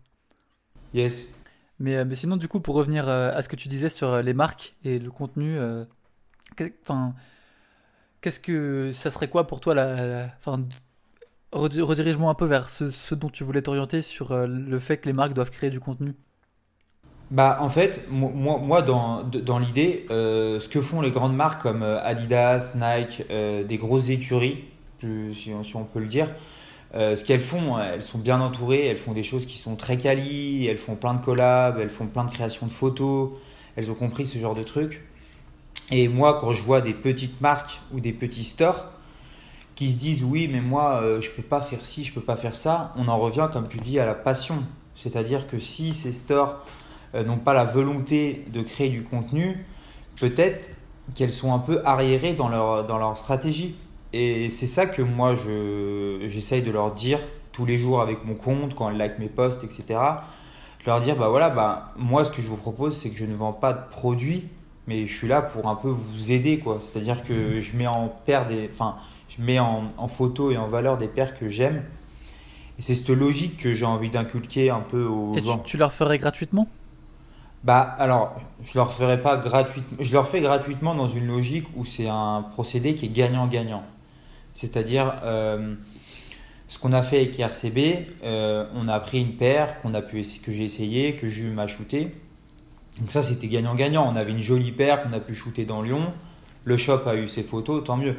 Speaker 2: Yes.
Speaker 1: Mais, euh, mais sinon, du coup, pour revenir euh, à ce que tu disais sur euh, les marques et le contenu, enfin, qu'est-ce que ça serait quoi pour toi la, enfin, redi- redirige-moi un peu vers ce, ce dont tu voulais t'orienter sur le fait que les marques doivent créer du contenu?
Speaker 2: Bah, en fait, mo- moi, moi dans, dans l'idée, euh, ce que font les grandes marques comme Adidas, Nike, euh, des grosses écuries, plus- si, on, si on peut le dire, euh, ce qu'elles font, elles sont bien entourées, elles font des choses qui sont très quali, elles font plein de collabs, elles font plein de créations de photos, elles ont compris ce genre de trucs. Et moi, quand je vois des petites marques ou des petits stores qui se disent oui, mais moi, euh, je peux pas faire ci, je peux pas faire ça, on en revient, comme tu dis, à la passion. C'est-à-dire que si ces stores euh, n'ont pas la volonté de créer du contenu, peut-être qu'elles sont un peu arriérées dans leur, dans leur stratégie. Et c'est ça que moi, je, j'essaye de leur dire tous les jours avec mon compte, quand elles like mes posts, etc. De leur dire, bah voilà, bah, moi, ce que je vous propose, c'est que je ne vends pas de produits, mais je suis là pour un peu vous aider, quoi. C'est-à-dire que je mets en paire des, enfin, je mets en, en photo et en valeur des paires que j'aime. Et c'est cette logique que j'ai envie d'inculquer un peu aux
Speaker 1: Et tu,
Speaker 2: gens.
Speaker 1: tu leur ferais gratuitement?
Speaker 2: Bah alors, je leur ferai pas gratuitement. Je leur fais gratuitement dans une logique où c'est un procédé qui est gagnant-gagnant. C'est-à-dire, euh, ce qu'on a fait avec RCB, euh, on a pris une paire qu'on a pu que j'ai essayé, que Jules m'a shooté. Donc ça, c'était gagnant-gagnant. On avait une jolie paire qu'on a pu shooter dans Lyon. Le shop a eu ses photos, tant mieux.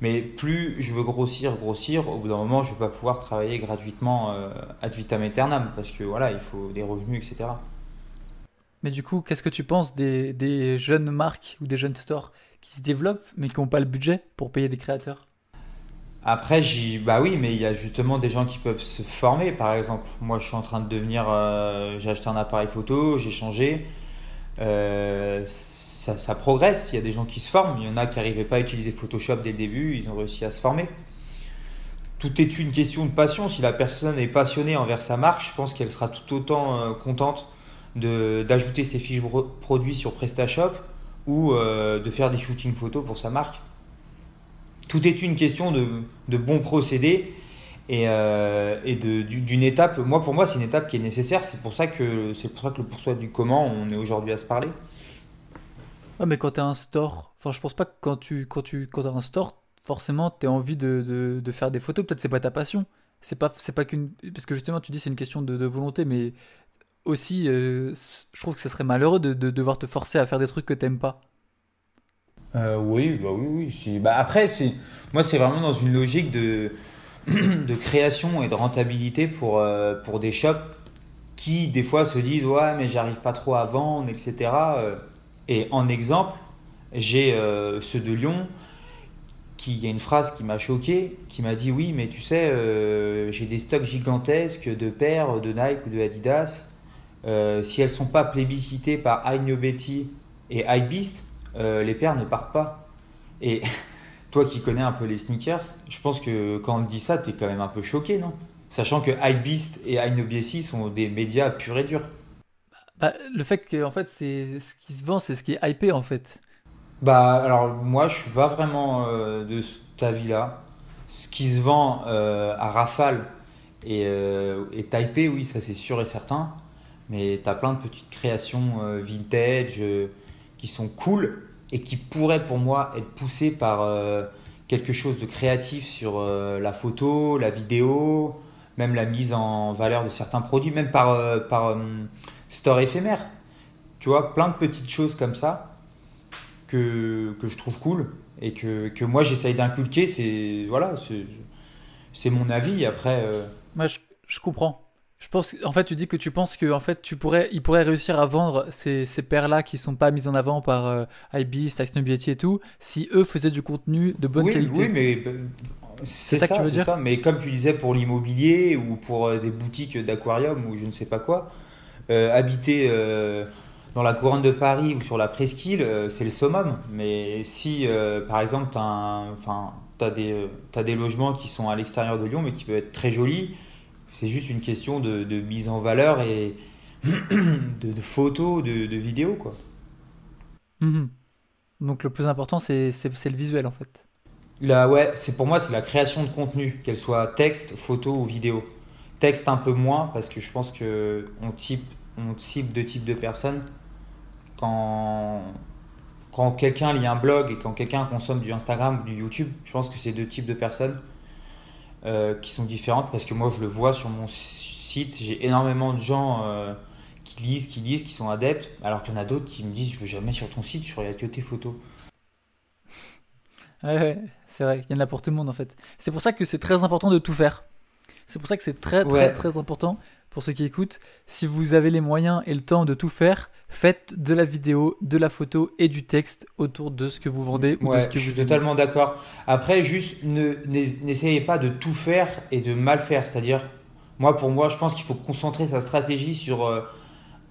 Speaker 2: Mais plus je veux grossir, grossir, au bout d'un moment, je ne vais pas pouvoir travailler gratuitement euh, ad vitam aeternam parce que voilà, il faut des revenus, etc.
Speaker 1: Mais du coup, qu'est-ce que tu penses des jeunes marques ou des jeunes stores qui se développent mais qui n'ont pas le budget pour payer des créateurs?
Speaker 2: Après, j'y, bah oui, mais il y a justement des gens qui peuvent se former. Par exemple, moi, je suis en train de devenir, euh, j'ai acheté un appareil photo, j'ai changé. Euh, ça, ça progresse. Il y a des gens qui se forment. Il y en a qui n'arrivaient pas à utiliser Photoshop dès le début. Ils ont réussi à se former. Tout est une question de passion. Si la personne est passionnée envers sa marque, je pense qu'elle sera tout autant euh, contente de, d'ajouter ses fiches produits sur PrestaShop ou de faire des shootings photos pour sa marque. Tout est une question de, de bons procédés et, euh, d'une étape. Moi, pour moi, c'est une étape qui est nécessaire. C'est pour ça que c'est pour ça que le pourçoit du comment, on est aujourd'hui à se parler.
Speaker 1: Ouais, mais quand tu as un store, enfin, je pense pas que quand tu quand tu quand as un store, forcément tu as envie de, faire des photos. Peut-être c'est pas ta passion. C'est pas, pas qu'une. Parce que justement, tu dis c'est une question de, volonté, mais aussi, euh, je trouve que ce serait malheureux de, devoir te forcer à faire des trucs que t'aimes pas.
Speaker 2: Euh, oui, bah oui, oui. Bah après, c'est moi, c'est vraiment dans une logique de, de création et de rentabilité pour, euh, pour des shops qui, des fois, se disent Ouais, mais j'arrive pas trop à vendre, etc. Et en exemple, j'ai ceux de Lyon qui, il y a une phrase qui m'a choqué, qui m'a dit Oui, mais tu sais, j'ai des stocks gigantesques de paires de Nike ou de Adidas. Euh, si elles sont pas plébiscitées par Betty et iBeast, euh, les paires ne partent pas. Et toi qui connais un peu les sneakers, je pense que quand on te dit ça, tu es quand même un peu choqué, non? Sachant que iBeast et iNoBC sont des médias purs et durs.
Speaker 1: Bah, le fait que en fait, c'est ce qui se vend, c'est ce qui est hypé en fait.
Speaker 2: Bah alors moi je suis pas vraiment euh, de cet avis-là. Ce qui se vend à rafale et est hypé, oui, ça c'est sûr et certain mais tu as plein de petites créations euh, vintage euh, qui sont cool et qui pourraient pour moi être poussées par euh, quelque chose de créatif sur la photo, la vidéo, même la mise en valeur de certains produits, même par, par store éphémère. Tu vois, plein de petites choses comme ça que, que je trouve cool et que, que moi j'essaye d'inculquer. C'est voilà, mon avis. Après,
Speaker 1: je comprends. Je pense, en fait, tu dis que tu penses que, en fait, tu pourrais, il pourrait réussir à vendre ces, ces paires-là qui sont pas mises en avant par euh, IBIS, et tout, si eux faisaient du contenu de bonne qualité.
Speaker 2: Oui, mais euh, c'est ça, c'est ça. Mais comme tu disais pour l'immobilier ou pour euh, des boutiques d'aquarium ou je ne sais pas quoi, euh, habiter dans la couronne de Paris ou sur la presqu'île, c'est le summum. Mais si, par exemple, tu as, as des logements qui sont à l'extérieur de Lyon, mais qui peuvent être très jolis c'est juste une question de, mise en valeur et de, photos, de, vidéos, quoi.
Speaker 1: Mhm. Donc le plus important, c'est le visuel, en fait.
Speaker 2: Là, ouais, c'est pour moi, c'est la création de contenu, qu'elle soit texte, photo ou vidéo. Texte un peu moins, parce que je pense que on, type, on deux types de personnes. Quand, quand quelqu'un lit un blog et quand quelqu'un consomme du Instagram ou du YouTube, je pense que c'est deux types de personnes. Euh, qui sont différentes parce que moi je le vois sur mon site, j'ai énormément de gens euh, qui lisent, qui lisent, qui sont adeptes, alors qu'il y en a d'autres qui me disent je veux jamais sur ton site, je regarde que tes photos.
Speaker 1: Ouais, c'est vrai, il y en a pour tout le monde en fait. C'est pour ça que c'est très important de tout faire. C'est pour ça que c'est très très très important pour ceux qui écoutent. Si vous avez les moyens et le temps de tout faire, faites de la vidéo, de la photo et du texte autour de ce que vous vendez ou de ce que
Speaker 2: je
Speaker 1: suis
Speaker 2: totalement d'accord. Après, juste n'essayez pas de tout faire et de mal faire. C'est-à-dire, moi, pour moi, je pense qu'il faut concentrer sa stratégie sur euh,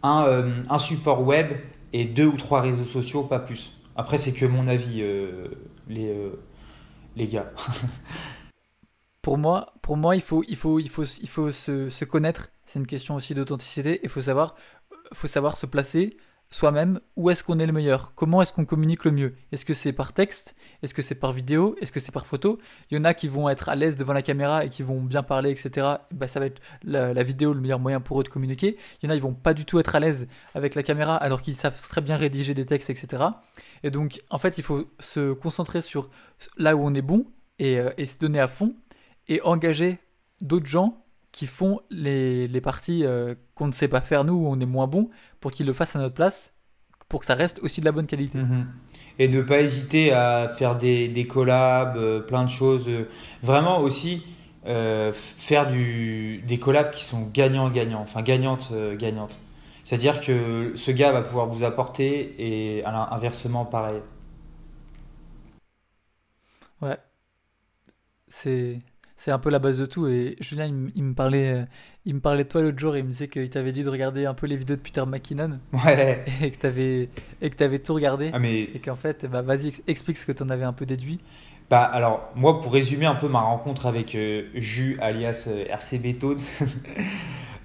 Speaker 2: un, euh, un, support web et deux ou trois réseaux sociaux, pas plus. Après, c'est que mon avis, euh, les, les gars.
Speaker 1: pour moi, pour moi, il faut, il faut, il faut, il faut se, se connaître. C'est une question aussi d'authenticité. Il faut savoir faut savoir se placer soi-même où est-ce qu'on est le meilleur, comment est-ce qu'on communique le mieux. Est-ce que c'est par texte, est-ce que c'est par vidéo, est-ce que c'est par photo? Il y en a qui vont être à l'aise devant la caméra et qui vont bien parler, etc. Bah, ça va être la, vidéo le meilleur moyen pour eux de communiquer. Il y en a qui vont pas du tout être à l'aise avec la caméra alors qu'ils savent très bien rédiger des textes, etc. Et donc en fait il faut se concentrer sur là où on est bon et, euh, et se donner à fond et engager d'autres gens qui font les, les parties euh, qu'on ne sait pas faire nous, où on est moins bon, pour qu'ils le fassent à notre place, pour que ça reste aussi de la bonne qualité.
Speaker 2: Mhm. Et ne pas hésiter à faire des, des collabs, euh, plein de choses. Euh, vraiment aussi faire du, des collabs qui sont gagnants-gagnants, enfin gagnantes-gagnantes. C'est-à-dire que ce gars va pouvoir vous apporter et inversement pareil.
Speaker 1: Ouais. C'est c'est un peu la base de tout. Et Julien, il, me parlait, euh, il me parlait de toi l'autre jour et il me disait qu'il t'avait dit de regarder un peu les vidéos de Peter McKinnon.
Speaker 2: Ouais.
Speaker 1: Et que t'avais, et que avais tout regardé.
Speaker 2: Ah, mais...
Speaker 1: Et qu'en fait, bah, vas-y, explique ce que tu en avais un peu déduit.
Speaker 2: Bah, alors, moi, pour résumer un peu ma rencontre avec euh, Jus, alias euh, RCB Toads,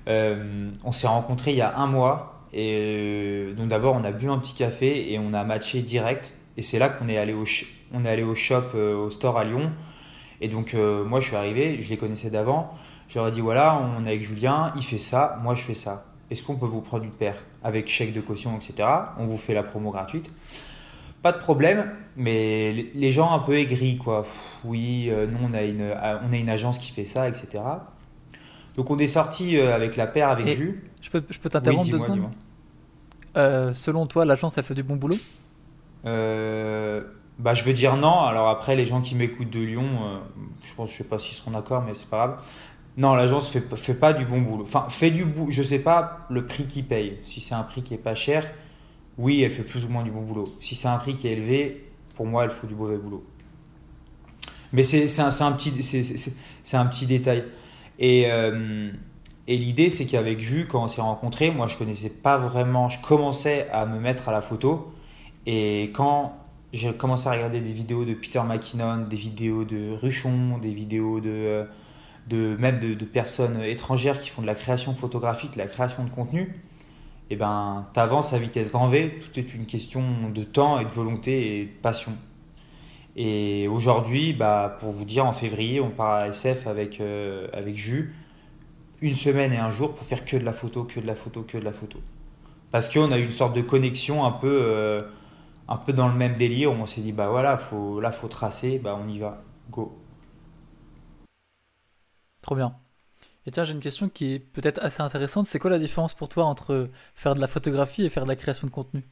Speaker 2: on s'est rencontrés il y a un mois. Et donc, d'abord, on a bu un petit café et on a matché direct. Et c'est là qu'on est allé au, on est allé au shop, au store à Lyon. Et donc, euh, moi, je suis arrivé, je les connaissais d'avant. Je leur ai dit voilà, on est avec Julien, il fait ça, moi je fais ça. Est-ce qu'on peut vous prendre une paire avec chèque de caution, etc. On vous fait la promo gratuite. pas de problème, mais les- gens un peu aigris, quoi. Pff, oui, euh, nous, on a, une, euh, on a une agence qui fait ça, etc. Donc, on est sorti euh, avec la paire, avec
Speaker 1: Et
Speaker 2: Jus.
Speaker 1: Je peux, je peux
Speaker 2: Oui,
Speaker 1: t'interrompre deux
Speaker 2: dis-moi,
Speaker 1: secondes? Euh, Selon toi, l'agence, elle fait du bon boulot?
Speaker 2: Euh, bah, je veux dire non. Alors après, les gens qui m'écoutent de Lyon, euh, je pense, je sais pas s'ils seront d'accord, mais c'est pas grave. Non, l'agence fait, fait pas du bon boulot. Enfin, fait du boulot. Je sais pas le prix qu'ils paye. Si c'est un prix qui est pas cher, oui, elle fait plus ou moins du bon boulot. Si c'est un prix qui est élevé, pour moi, elle fait du mauvais boulot. Mais c'est un, un petit, un petit détail. Et, euh, et l'idée, c'est qu'avec Jus, quand on s'est rencontrés, moi, je connaissais pas vraiment. Je commençais à me mettre à la photo. Et quand j'ai commencé à regarder des vidéos de Peter McKinnon, des vidéos de Ruchon, des vidéos de, euh, de même de, de personnes étrangères qui font de la création photographique, de la création de contenu, et ben, tu avances à vitesse grand V. Tout est une question de temps et de volonté et de passion. Et aujourd'hui, bah, pour vous dire, en février, on part à SF avec, euh, avec Jus, une semaine et un jour pour faire que de la photo, que de la photo, que de la photo. Parce qu'on a eu une sorte de connexion un peu, euh, un peu dans le même délire où on s'est dit, bah voilà, faut, là, faut tracer, bah on y va, go.
Speaker 1: Trop bien. Et tiens, j'ai une question qui est peut-être assez intéressante. C'est quoi la différence pour toi entre faire de la photographie et faire de la création de contenu?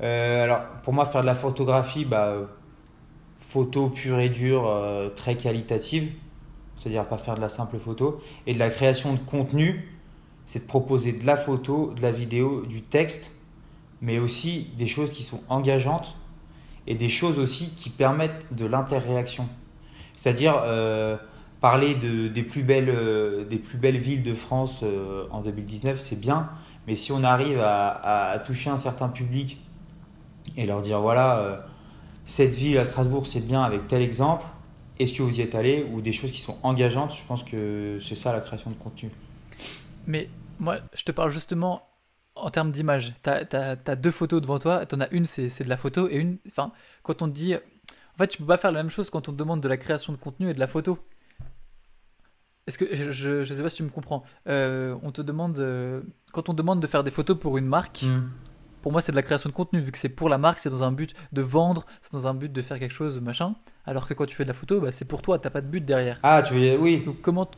Speaker 2: Euh, alors, pour moi, faire de la photographie, bah, photo pure et dure, euh, très qualitative, c'est-à-dire pas faire de la simple photo. Et de la création de contenu, c'est de proposer de la photo, de la vidéo, du texte, mais aussi des choses qui sont engageantes et des choses aussi qui permettent de l'interréaction. C'est-à-dire euh, parler de, des, plus belles, euh, des plus belles villes de France euh, en 2019, c'est bien, mais si on arrive à, à- toucher un certain public et leur dire voilà, cette ville à Strasbourg, c'est bien avec tel exemple, est-ce que vous y êtes allé Ou des choses qui sont engageantes, je pense que c'est ça la création de contenu.
Speaker 1: Mais moi, je te parle justement en termes d'image. T'as, t'as- t'as deux photos devant toi, t'en as une, c'est, de la photo, et une, enfin, quand on te dit, en fait, tu peux pas faire la même chose quand on te demande de la création de contenu et de la photo. Est-ce que, je, je, je sais pas si tu me comprends. Euh, on te demande, euh, quand on demande de faire des photos pour une marque, pour moi, c'est de la création de contenu, vu que c'est pour la marque, c'est dans un but de vendre, c'est dans un but de faire quelque chose, machin. Alors que quand tu fais de la photo, bah, c'est pour toi, t'as pas de but derrière.
Speaker 2: Ah, tu veux oui.
Speaker 1: Donc comment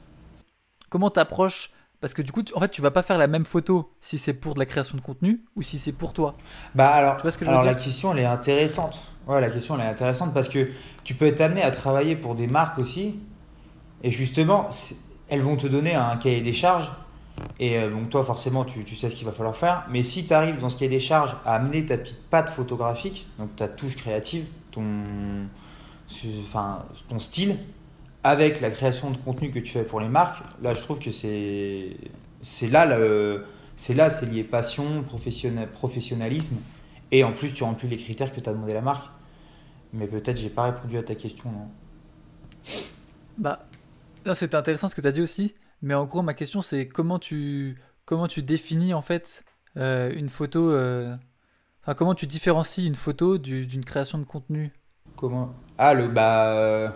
Speaker 1: comment t'approches Parce que du coup, tu- en fait, tu vas pas faire la même photo si c'est pour de la création de contenu ou si c'est pour toi.
Speaker 2: Bah alors,
Speaker 1: Tu vois ce que je veux
Speaker 2: alors
Speaker 1: dire
Speaker 2: la question elle est intéressante. Ouais, la question elle est intéressante parce que tu peux être amené à travailler pour des marques aussi. Et justement, elles vont te donner un cahier des charges. Et euh, donc toi forcément tu, tu sais ce qu'il va falloir faire. Mais si tu arrives dans ce cahier des charges à amener ta petite patte photographique, donc ta touche créative, ton, enfin, ton style, avec la création de contenu que tu fais pour les marques, là je trouve que c'est c'est là le, c'est là c'est lié passion, professionnel, professionnalisme. Et en plus, tu remplis les critères que t'as demandé la marque. Mais peut-être j'ai pas répondu à ta question, non
Speaker 1: Bah, c'était intéressant ce que tu as dit aussi. Mais en gros, ma question, c'est comment tu comment tu définis en fait euh, une photo. euh, Enfin, comment tu différencies une photo du- d'une création de contenu?
Speaker 2: Comment? Ah, le, bah,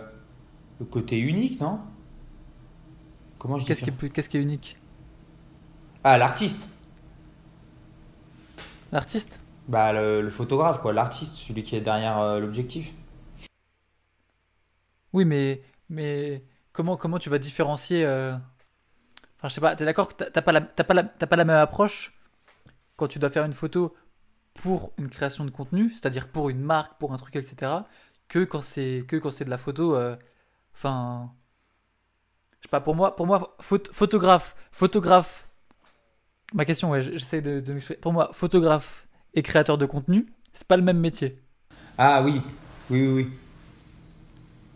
Speaker 2: le côté unique, non? Comment je dis
Speaker 1: Qu'est-ce qui est plus, qu'est-ce qui est unique?
Speaker 2: Ah, l'artiste
Speaker 1: L'artiste?
Speaker 2: Bah, le, le photographe, quoi. L'artiste, celui qui est derrière euh, l'objectif.
Speaker 1: Oui, mais mais comment comment tu vas différencier euh, Enfin, je sais pas. T'es d'accord que t'as pas la t'as pas la t'as pas la même approche quand tu dois faire une photo pour une création de contenu, c'est-à-dire pour une marque, pour un truc, etc. Que quand c'est que quand c'est de la photo. euh, Enfin, je sais pas. Pour moi, pour moi, phot- photographe, photographe. Ma question, ouais, j'essaie de, de m'exprimer. Pour moi, photographe et créateur de contenu, c'est pas le même métier.
Speaker 2: Ah, oui. Oui, oui, oui.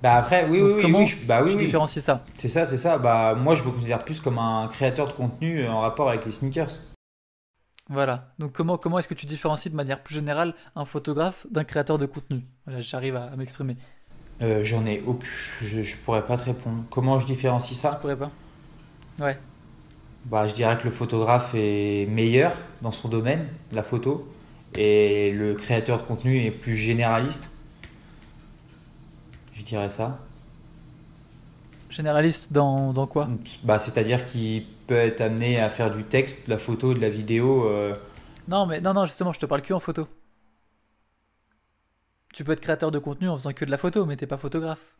Speaker 2: Bah, après, oui,
Speaker 1: Donc,
Speaker 2: oui, oui.
Speaker 1: comment
Speaker 2: oui, je- bah, oui, oui.
Speaker 1: ça?
Speaker 2: C'est ça, c'est ça. Bah, moi, je me considère plus comme un créateur de contenu en rapport avec les sneakers.
Speaker 1: Voilà. Donc comment, comment est-ce que tu différencies de manière plus générale un photographe d'un créateur de contenu? Voilà, j'arrive à, à m'exprimer.
Speaker 2: Euh, J'en ai aucun. Je, je pourrais pas te répondre. Comment je différencie
Speaker 1: Je
Speaker 2: ça
Speaker 1: pourrais pas. Ouais.
Speaker 2: Bah, je dirais que le photographe est meilleur dans son domaine, la photo, et le créateur de contenu est plus généraliste. Je dirais ça.
Speaker 1: Généraliste dans, dans quoi?
Speaker 2: Bah, C'est-à-dire qu'il peut être amené à faire du texte, de la photo, de la vidéo euh,
Speaker 1: Non, mais non, non, justement, je te parle que en photo. Tu peux être créateur de contenu en faisant que de la photo, mais t'es pas photographe.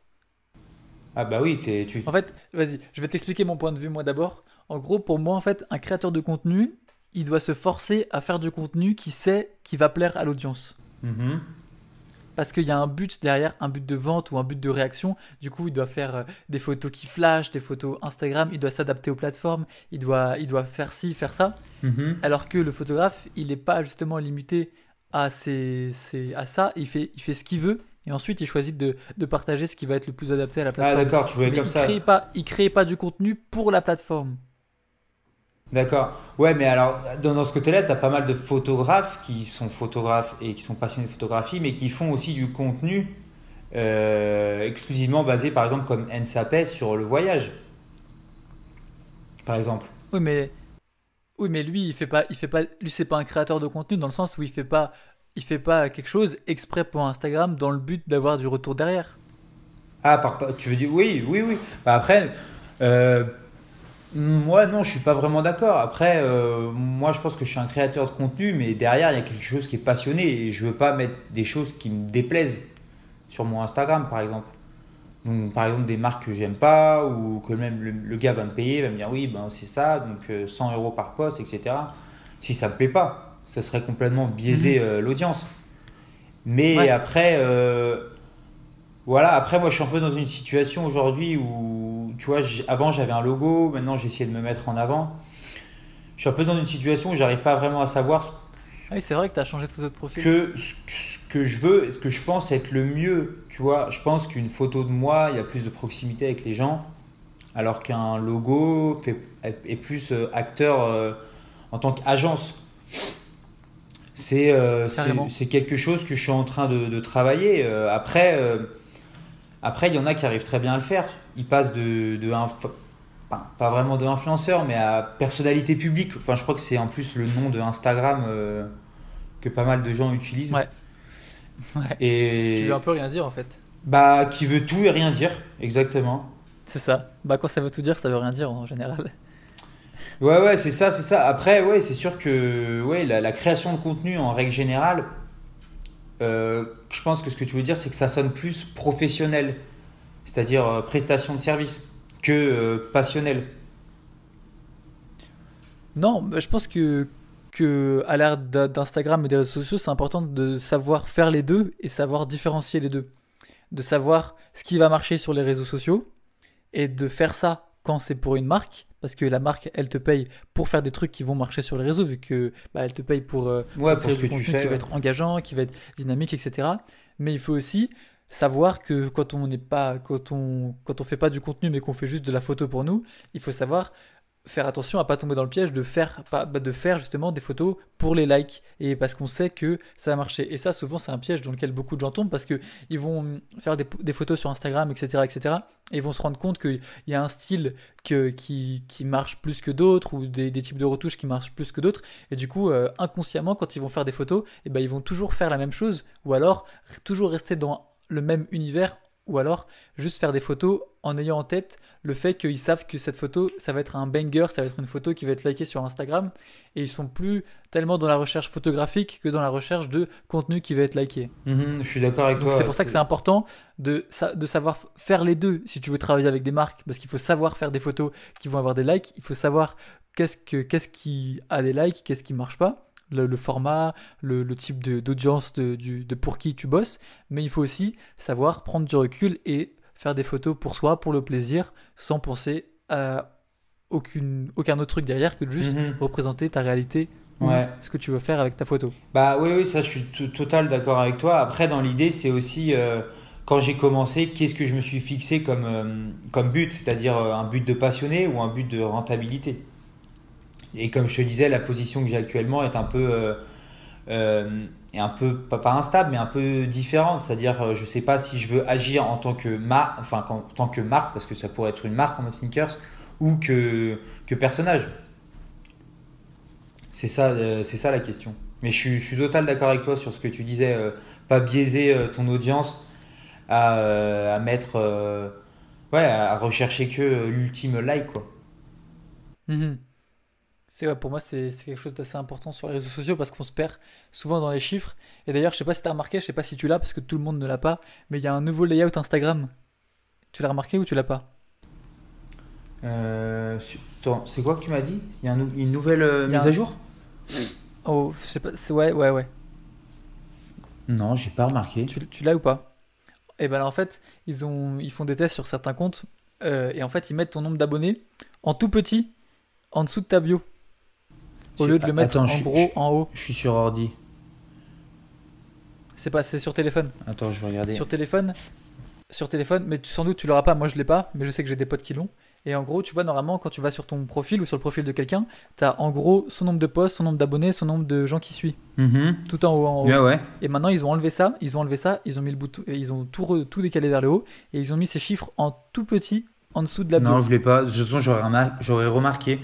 Speaker 2: Ah bah oui, t'es, tu...
Speaker 1: En fait, vas-y, je vais t'expliquer mon point de vue moi d'abord. En gros, pour moi, en fait, un créateur de contenu, il doit se forcer à faire du contenu qui sait qui va plaire à l'audience.
Speaker 2: Mhm.
Speaker 1: Parce qu'il y a un but derrière, un but de vente ou un but de réaction. Du coup, il doit faire euh, des photos qui flashent, des photos Instagram, il doit s'adapter aux plateformes, il doit, il doit faire ci, faire ça.
Speaker 2: Mhm.
Speaker 1: Alors que le photographe, il n'est pas justement limité à, ses, ses- à ça, il fait, il fait ce qu'il veut. Et ensuite, il choisit de, de partager ce qui va être le plus adapté à la
Speaker 2: Ah
Speaker 1: plateforme.
Speaker 2: d'accord, tu voulais
Speaker 1: Mais
Speaker 2: comme
Speaker 1: il
Speaker 2: ça.
Speaker 1: crée pas, il crée pas du contenu pour la plateforme.
Speaker 2: D'accord. Ouais, mais alors, dans, dans ce côté-là, tu as pas mal de photographes qui sont photographes et qui sont passionnés de photographie, mais qui font aussi du contenu euh, exclusivement basé, par exemple, comme NSAP sur le voyage. Par exemple.
Speaker 1: Oui, mais oui, mais lui, il fait pas, il fait pas, lui, c'est pas un créateur de contenu dans le sens où il fait pas, il fait pas quelque chose exprès pour Instagram dans le but d'avoir du retour derrière.
Speaker 2: Ah, par, tu veux dire oui, oui, oui. Bah, après, euh, moi non, je suis pas vraiment d'accord. Après, euh, moi je pense que je suis un créateur de contenu, mais derrière il y a quelque chose qui est passionné et je veux pas mettre des choses qui me déplaisent sur mon Instagram, par exemple. Donc, par exemple, des marques que j'aime pas ou que même le, le gars va me payer, va me dire oui, ben c'est ça, donc euh, 100 euros par poste, etc. Si ça me plaît pas, ça serait complètement biaiser euh, l'audience. Mais
Speaker 1: Ouais.
Speaker 2: après, euh, voilà, après moi je suis un peu dans une situation aujourd'hui où, tu vois, avant j'avais un logo, maintenant j'ai essayé de me mettre en avant. Je suis un peu dans une situation où j'arrive pas vraiment à savoir ce
Speaker 1: Ah oui, c'est vrai que tu as changé de photo de profil.
Speaker 2: que ce, que je veux, ce que je pense être le mieux, tu vois, je pense qu'une photo de moi, il y a plus de proximité avec les gens, alors qu'un logo fait, est plus euh, acteur euh, en tant qu'agence. C'est euh, c'est- quelque chose que je suis en train de, de travailler. Euh, après, après, il y en a qui arrivent très bien à le faire. Ils passent de, de inf- enfin, pas vraiment de influenceur, mais à personnalité publique. Enfin, je crois que c'est en plus le nom de Instagram euh, que pas mal de gens utilisent.
Speaker 1: Ouais. Ouais.
Speaker 2: Et
Speaker 1: Qui veut un peu rien dire en fait.
Speaker 2: bah, qui veut tout et rien dire, exactement.
Speaker 1: C'est ça. Bah quand ça veut tout dire, ça veut rien dire en général.
Speaker 2: Ouais, ouais, c'est ça, c'est ça. Après, ouais, c'est sûr que ouais, la, la création de contenu en règle générale, euh, je pense que ce que tu veux dire, c'est que ça sonne plus professionnel, c'est-à-dire euh, prestation de service, que euh, passionnel.
Speaker 1: Non, je pense que, que à l'ère d'Instagram et des réseaux sociaux, c'est important de savoir faire les deux et savoir différencier les deux. De savoir ce qui va marcher sur les réseaux sociaux et de faire ça quand c'est pour une marque, parce que la marque, elle te paye pour faire des trucs qui vont marcher sur les réseaux, vu que bah, elle te paye pour, euh,
Speaker 2: Ouais,
Speaker 1: pour
Speaker 2: pour ce que tu fais.
Speaker 1: qui va être engageant, qui va être dynamique, etc. Mais il faut aussi savoir que quand on n'est pas, quand on, quand on fait pas du contenu, mais qu'on fait juste de la photo pour nous, il faut savoir faire attention à pas tomber dans le piège de faire, bah, de faire justement des photos pour les likes et parce qu'on sait que ça va marcher. Et ça, souvent, c'est un piège dans lequel beaucoup de gens tombent parce que ils vont faire des, photos sur Instagram, etc., etc. Et ils vont se rendre compte qu'il y a un style que, qui, qui marche plus que d'autres ou des, types de retouches qui marchent plus que d'autres. Et du coup, euh, inconsciemment, quand ils vont faire des photos, eh ben, ils vont toujours faire la même chose ou alors toujours rester dans le même univers ou alors juste faire des photos en ayant en tête le fait qu'ils savent que cette photo, ça va être un banger, ça va être une photo qui va être likée sur Instagram et ils sont plus tellement dans la recherche photographique que dans la recherche de contenu qui va être liké.
Speaker 2: Mhm, je suis d'accord avec
Speaker 1: Donc
Speaker 2: toi.
Speaker 1: c'est pour ça que c'est important de, de savoir faire les deux si tu veux travailler avec des marques, parce qu'il faut savoir faire des photos qui vont avoir des likes, il faut savoir qu'est-ce, que, qu'est-ce qui a des likes, qu'est-ce qui marche pas, le, le format, le, le type d'audience de, de pour qui tu bosses, mais il faut aussi savoir prendre du recul et faire des photos pour soi, pour le plaisir, sans penser à aucune, aucun autre truc derrière que de juste
Speaker 2: Mhm.
Speaker 1: représenter ta réalité
Speaker 2: Ouais.
Speaker 1: ce que tu veux faire avec ta photo.
Speaker 2: Bah oui, oui, ça je suis total d'accord avec toi. Après, dans l'idée, c'est aussi euh, quand j'ai commencé, qu'est-ce que je me suis fixé comme, euh, comme but, c'est-à-dire euh, un but de passionné ou un but de rentabilité? Et comme je te disais, la position que j'ai actuellement est un peu, euh, euh, est un peu pas, instable, mais un peu différente. C'est-à-dire, euh, je sais pas si je veux agir en tant que marque, enfin en tant que marque, parce que ça pourrait être une marque en mode sneakers, ou que, que personnage. C'est ça, c'est ça la question. Mais je suis, je total d'accord avec toi sur ce que tu disais, pas biaiser ton audience à, à mettre, ouais, à rechercher que l'ultime like quoi.
Speaker 1: Mhm. C'est ouais, pour moi c'est quelque chose d'assez important sur les réseaux sociaux parce qu'on se perd souvent dans les chiffres. Et d'ailleurs, je sais pas si t'as remarqué, je sais pas si tu l'as parce que tout le monde ne l'a pas, mais il y a un nouveau layout Instagram. Tu l'as remarqué ou tu l'as pas?
Speaker 2: Euh, c'est quoi que tu m'as dit? Il y a un une nouvelle euh, mise à jour?
Speaker 1: Oh, je sais pas, c'est ouais, ouais, ouais.
Speaker 2: Non, j'ai pas remarqué.
Speaker 1: Tu, tu l'as ou pas? Et ben là, en fait, ils ont ils font des tests sur certains comptes euh, et en fait, ils mettent ton nombre d'abonnés en tout petit en dessous de ta bio au lieu de le mettre
Speaker 2: Attends,
Speaker 1: en
Speaker 2: je,
Speaker 1: gros en haut.
Speaker 2: je suis sur ordi.
Speaker 1: C'est pas c'est sur téléphone.
Speaker 2: Attends, je vais regarder.
Speaker 1: Sur téléphone, sur téléphone, mais tu- sans doute tu l'auras pas, moi je l'ai pas, mais je sais que j'ai des potes qui l'ont. Et en gros, tu vois, normalement, quand tu vas sur ton profil ou sur le profil de quelqu'un, tu as en gros son nombre de posts, son nombre d'abonnés, son nombre de gens qui suivent,
Speaker 2: Mhm.
Speaker 1: tout en haut, en haut.
Speaker 2: Ouais, ouais.
Speaker 1: Et maintenant, ils ont enlevé ça, ils ont enlevé ça, ils ont mis le bouton, et ils ont tout, re- tout décalé vers le haut, et ils ont mis ces chiffres en tout petit en dessous de la bio.
Speaker 2: Non, je l'ai pas. De toute façon, j'aurais remar- j'aurais remarqué.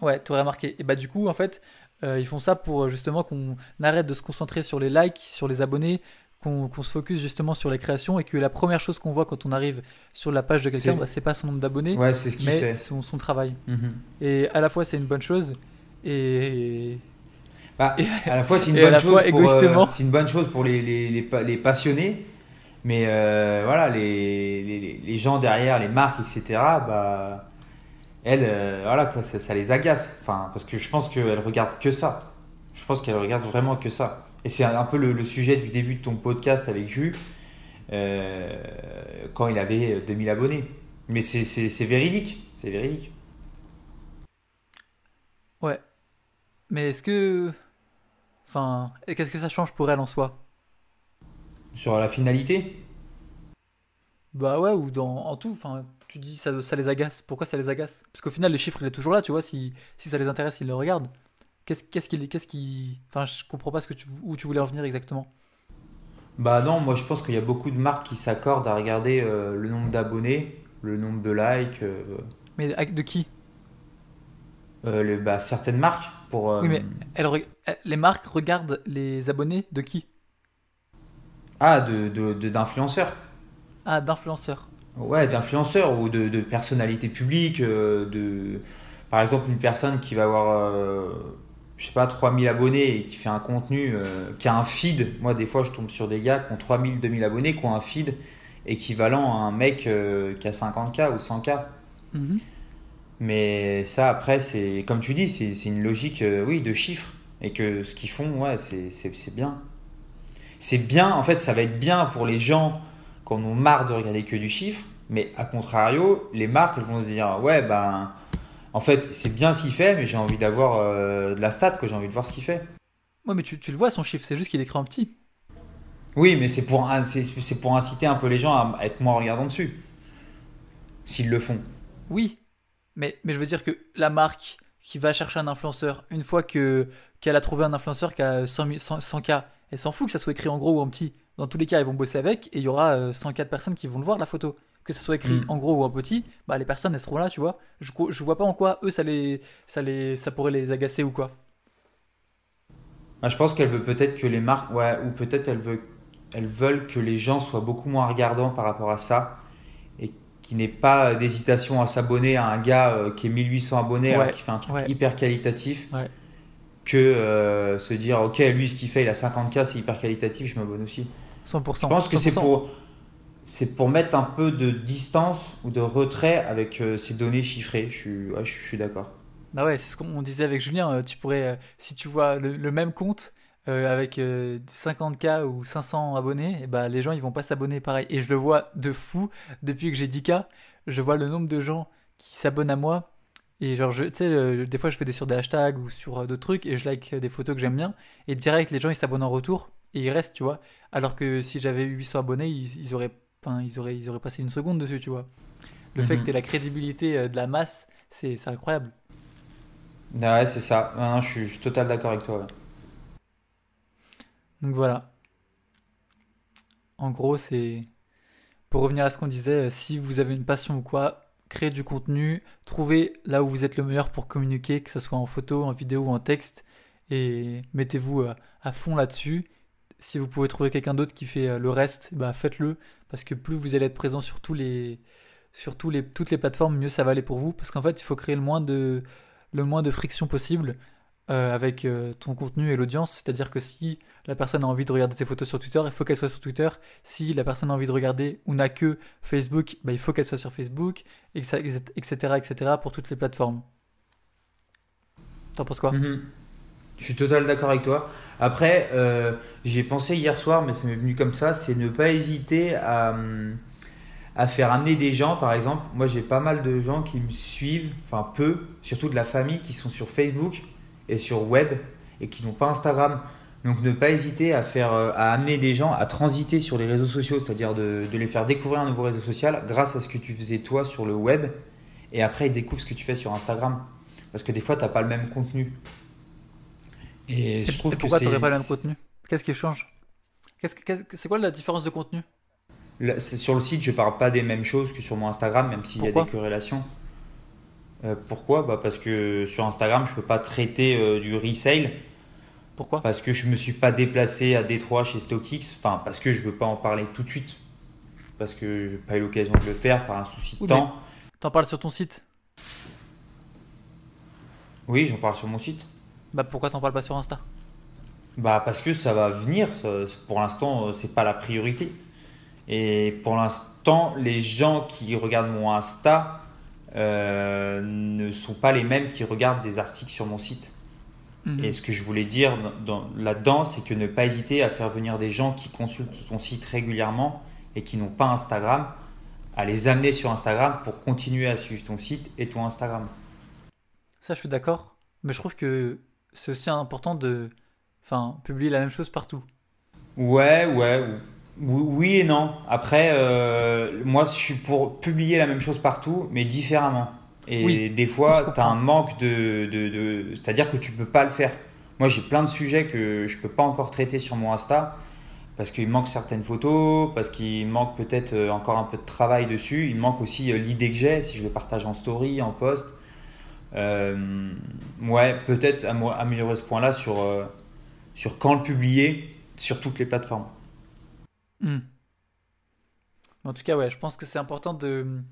Speaker 1: Ouais, tu aurais remarqué. Et bah du coup, en fait, euh, ils font ça pour euh, justement qu'on arrête de se concentrer sur les likes, sur les abonnés, qu'on qu'on se focus justement sur les créations et que la première chose qu'on voit quand on arrive sur la page de quelqu'un,
Speaker 2: C'est
Speaker 1: bah, c'est pas son nombre d'abonnés,
Speaker 2: Ouais, ce
Speaker 1: mais
Speaker 2: fait.
Speaker 1: son, son travail.
Speaker 2: Mhm.
Speaker 1: Et à la fois, c'est une bonne chose et,
Speaker 2: Bah,
Speaker 1: et,
Speaker 2: à la fois, c'est une bonne chose
Speaker 1: fois
Speaker 2: pour, euh, une bonne chose pour les, les, les, pa- les passionnés, mais euh, voilà, les, les, les gens derrière, les marques, etc., bah, elles, euh, voilà, quoi, ça, ça les agace. Enfin, parce que je pense qu'elles regardent que ça. Je pense qu'elles regardent vraiment que ça. Et c'est un peu le, le sujet du début de ton podcast avec Jus, euh, quand il avait 2000 abonnés. Mais c'est véridique, c'est véridique.
Speaker 1: Ouais. Mais est-ce que, enfin, qu'est-ce que ça change pour elle en soi?
Speaker 2: Sur la finalité,
Speaker 1: Bah ouais, ou dans en tout. Enfin, tu dis ça, ça les agace. Pourquoi ça les agace? Parce qu'au final, le chiffre il est toujours là, tu vois. Si, si ça les intéresse, ils le regardent. Qu'est-ce qu'est-ce qui, qu'est-ce qui... Enfin, je comprends pas ce que tu, où tu voulais en venir exactement.
Speaker 2: Bah non, moi je pense qu'il y a beaucoup de marques qui s'accordent à regarder euh, le nombre d'abonnés, le nombre de likes, euh,
Speaker 1: Mais de qui?
Speaker 2: euh, le- bah, certaines marques pour... euh,
Speaker 1: Oui, mais elles les marques regardent les abonnés de qui?
Speaker 2: Ah, de, de, de- d'influenceurs.
Speaker 1: Ah, d'influenceurs.
Speaker 2: Ouais, d'influenceurs ou de, de personnalités publiques. euh, de... Par exemple, une personne qui va avoir, euh, je sais pas, 3000 abonnés et qui fait un contenu, euh, qui a un feed. Moi, des fois, je tombe sur des gars qui ont 3000, 2000 abonnés, qui ont un feed équivalent à un mec euh, qui a 50K ou 100K.
Speaker 1: Mhm.
Speaker 2: Mais ça, après, c'est comme tu dis, c'est c'est une logique, euh, oui, de chiffres. Et que ce qu'ils font, ouais, c'est c'est- c'est bien. C'est bien, en fait, ça va être bien pour les gens qui en ont marre de regarder que du chiffre. Mais à contrario, les marques, elles vont se dire, ouais, ben, en fait, c'est bien ce qu'il fait, mais j'ai envie d'avoir euh, de la stat, quoi, j'ai envie de voir ce qu'il fait.
Speaker 1: Ouais, mais tu, tu le vois son chiffre, c'est juste qu'il est écrit en petit.
Speaker 2: Oui, mais c'est pour, c'est pour inciter un peu les gens à être moins regardants dessus. S'ils le font.
Speaker 1: Oui, mais, mais je veux dire que la marque qui va chercher un influenceur, une fois que qu'elle a trouvé un influenceur qui a 100, 000 100, 100K, elle s'en fout que ça soit écrit en gros ou en petit. Dans tous les cas, ils vont bosser avec et il y aura euh, 104 personnes qui vont le voir la photo. Que ça soit écrit
Speaker 2: Mm.
Speaker 1: en gros ou en petit, bah les personnes elles seront là, tu vois. Je, je vois pas en quoi eux ça les ça les ça pourrait les agacer ou quoi.
Speaker 2: Ah, je pense qu'elle veut peut-être que les marques, ouais, ou peut-être elles veulent, elles veulent que les gens soient beaucoup moins regardants par rapport à ça et qu'il n'ait pas d'hésitation à s'abonner à un gars euh, qui est 1800 abonnés qu'il fait un truc
Speaker 1: ouais.
Speaker 2: hyper qualitatif
Speaker 1: Ouais.
Speaker 2: que euh, se dire ok lui ce qu'il fait il a 50k c'est hyper qualitatif je m'abonne aussi.
Speaker 1: 100%.
Speaker 2: Je pense que c'est
Speaker 1: 100%.
Speaker 2: pour pour mettre un peu de distance ou de retrait avec euh, ces données chiffrées. Je suis, ouais, je suis- je suis d'accord.
Speaker 1: Bah ouais, c'est ce qu'on disait avec Julien. euh, Tu pourrais, euh, si tu vois le, le même compte euh, avec euh, 50K ou 500 abonnés, et bah les gens ils vont pas s'abonner pareil. Et je le vois de fou depuis que j'ai 10K. Je vois le nombre de gens qui s'abonnent à moi. Et genre, tu sais, euh, des fois je fais des sur des hashtags ou sur d'autres trucs et je like des photos que j'aime bien. Et direct, les gens ils s'abonnent en retour et ils restent, tu vois. Alors que si j'avais eu 800 abonnés, ils, ils auraient, enfin, ils auraient, ils auraient passé une seconde dessus, tu vois. Le fait
Speaker 2: Mhm.
Speaker 1: que tu la crédibilité euh, de la masse, c'est incroyable.
Speaker 2: Ouais, c'est ça. Non, non, je suis, je suis total d'accord avec toi. ouais.
Speaker 1: Donc voilà. En gros, c'est pour revenir à ce qu'on disait, euh, si vous avez une passion ou quoi, créez du contenu, trouvez là où vous êtes le meilleur pour communiquer, que ce soit en photo, en vidéo ou en texte, et mettez-vous euh, à fond là-dessus. Si vous pouvez trouver quelqu'un d'autre qui fait euh, le reste, bah faites-le, parce que plus vous allez être présent sur les, les, toutes les plateformes, mieux ça va aller pour vous, parce qu'en fait, il faut créer le moins de, le moins de friction possible euh, avec euh, ton contenu et l'audience. C'est-à-dire que si la personne a envie de regarder tes photos sur Twitter, il faut qu'elle soit sur Twitter. Si la personne a envie de regarder ou n'a que Facebook, bah, il faut qu'elle soit sur Facebook, etc., etc., pour toutes les plateformes. T'en penses quoi?
Speaker 2: Mhm. Je suis totalement d'accord avec toi. Après, euh, j'ai pensé hier soir, mais ça m'est venu comme ça, c'est ne pas hésiter à, hum, à faire amener des gens, par exemple. Moi, j'ai pas mal de gens qui me suivent, enfin peu, surtout de la famille, qui sont sur Facebook et sur Web et qui n'ont pas Instagram. Donc, ne pas hésiter à faire, euh, à amener des gens à transiter sur les réseaux sociaux, c'est-à-dire de, de les faire découvrir un nouveau réseau social grâce à ce que tu faisais toi sur le web. Et après, ils découvrent ce que tu fais sur Instagram. Parce que des fois, tu n'as pas le même contenu. Et je
Speaker 1: Et
Speaker 2: trouve que
Speaker 1: pourquoi
Speaker 2: c'est.
Speaker 1: t'aurais pas le même contenu? Qu'est-ce qui change? Qu'est-ce que- qu'est-ce que- C'est quoi la différence de contenu?
Speaker 2: Là, c'est- Sur le site, je parle pas des mêmes choses que sur mon Instagram, même s'il y a des corrélations. Euh, pourquoi? Bah Parce que sur Instagram, je peux pas traiter euh, du resale.
Speaker 1: Pourquoi?
Speaker 2: Parce que je me suis pas déplacé à Détroit chez StockX. Enfin, parce que je veux pas en parler tout de suite. Parce que je n'ai pas eu l'occasion de le faire par un souci de
Speaker 1: Oui,
Speaker 2: temps.
Speaker 1: T'en parles sur ton site?
Speaker 2: Oui, j'en parle sur mon site.
Speaker 1: Bah pourquoi t'en parles pas sur Insta?
Speaker 2: Bah parce que ça va venir. ça- pour l'instant, euh, c'est pas la priorité. Et pour l'instant, les gens qui regardent mon Insta euh, ne sont pas les mêmes qui regardent des articles sur mon site.
Speaker 1: Mhm.
Speaker 2: Et ce que je voulais dire dans- là-dedans, c'est que ne pas hésiter à faire venir des gens qui consultent ton site régulièrement et qui n'ont pas Instagram, à les amener sur Instagram pour continuer à suivre ton site et ton Instagram.
Speaker 1: Ça, je suis d'accord. Mais je trouve que c'est aussi important de enfin, publier la même chose partout.
Speaker 2: Ouais, ouais, ou- oui et non. Après, euh, moi, je suis pour publier la même chose partout, mais différemment. Et
Speaker 1: Oui,
Speaker 2: des fois, tu as un manque de, de, de- C'est-à-dire que tu peux pas le faire. Moi, j'ai plein de sujets que je peux pas encore traiter sur mon Insta parce qu'il manque certaines photos, parce qu'il manque peut-être euh, encore un peu de travail dessus. Il manque aussi euh, l'idée que j'ai, si je le partage en story, en post. Euh, ouais, peut-être am- améliorer ce point-là sur, euh, sur quand le publier sur toutes les plateformes.
Speaker 1: Hmm. En tout cas, ouais, je pense que c'est important de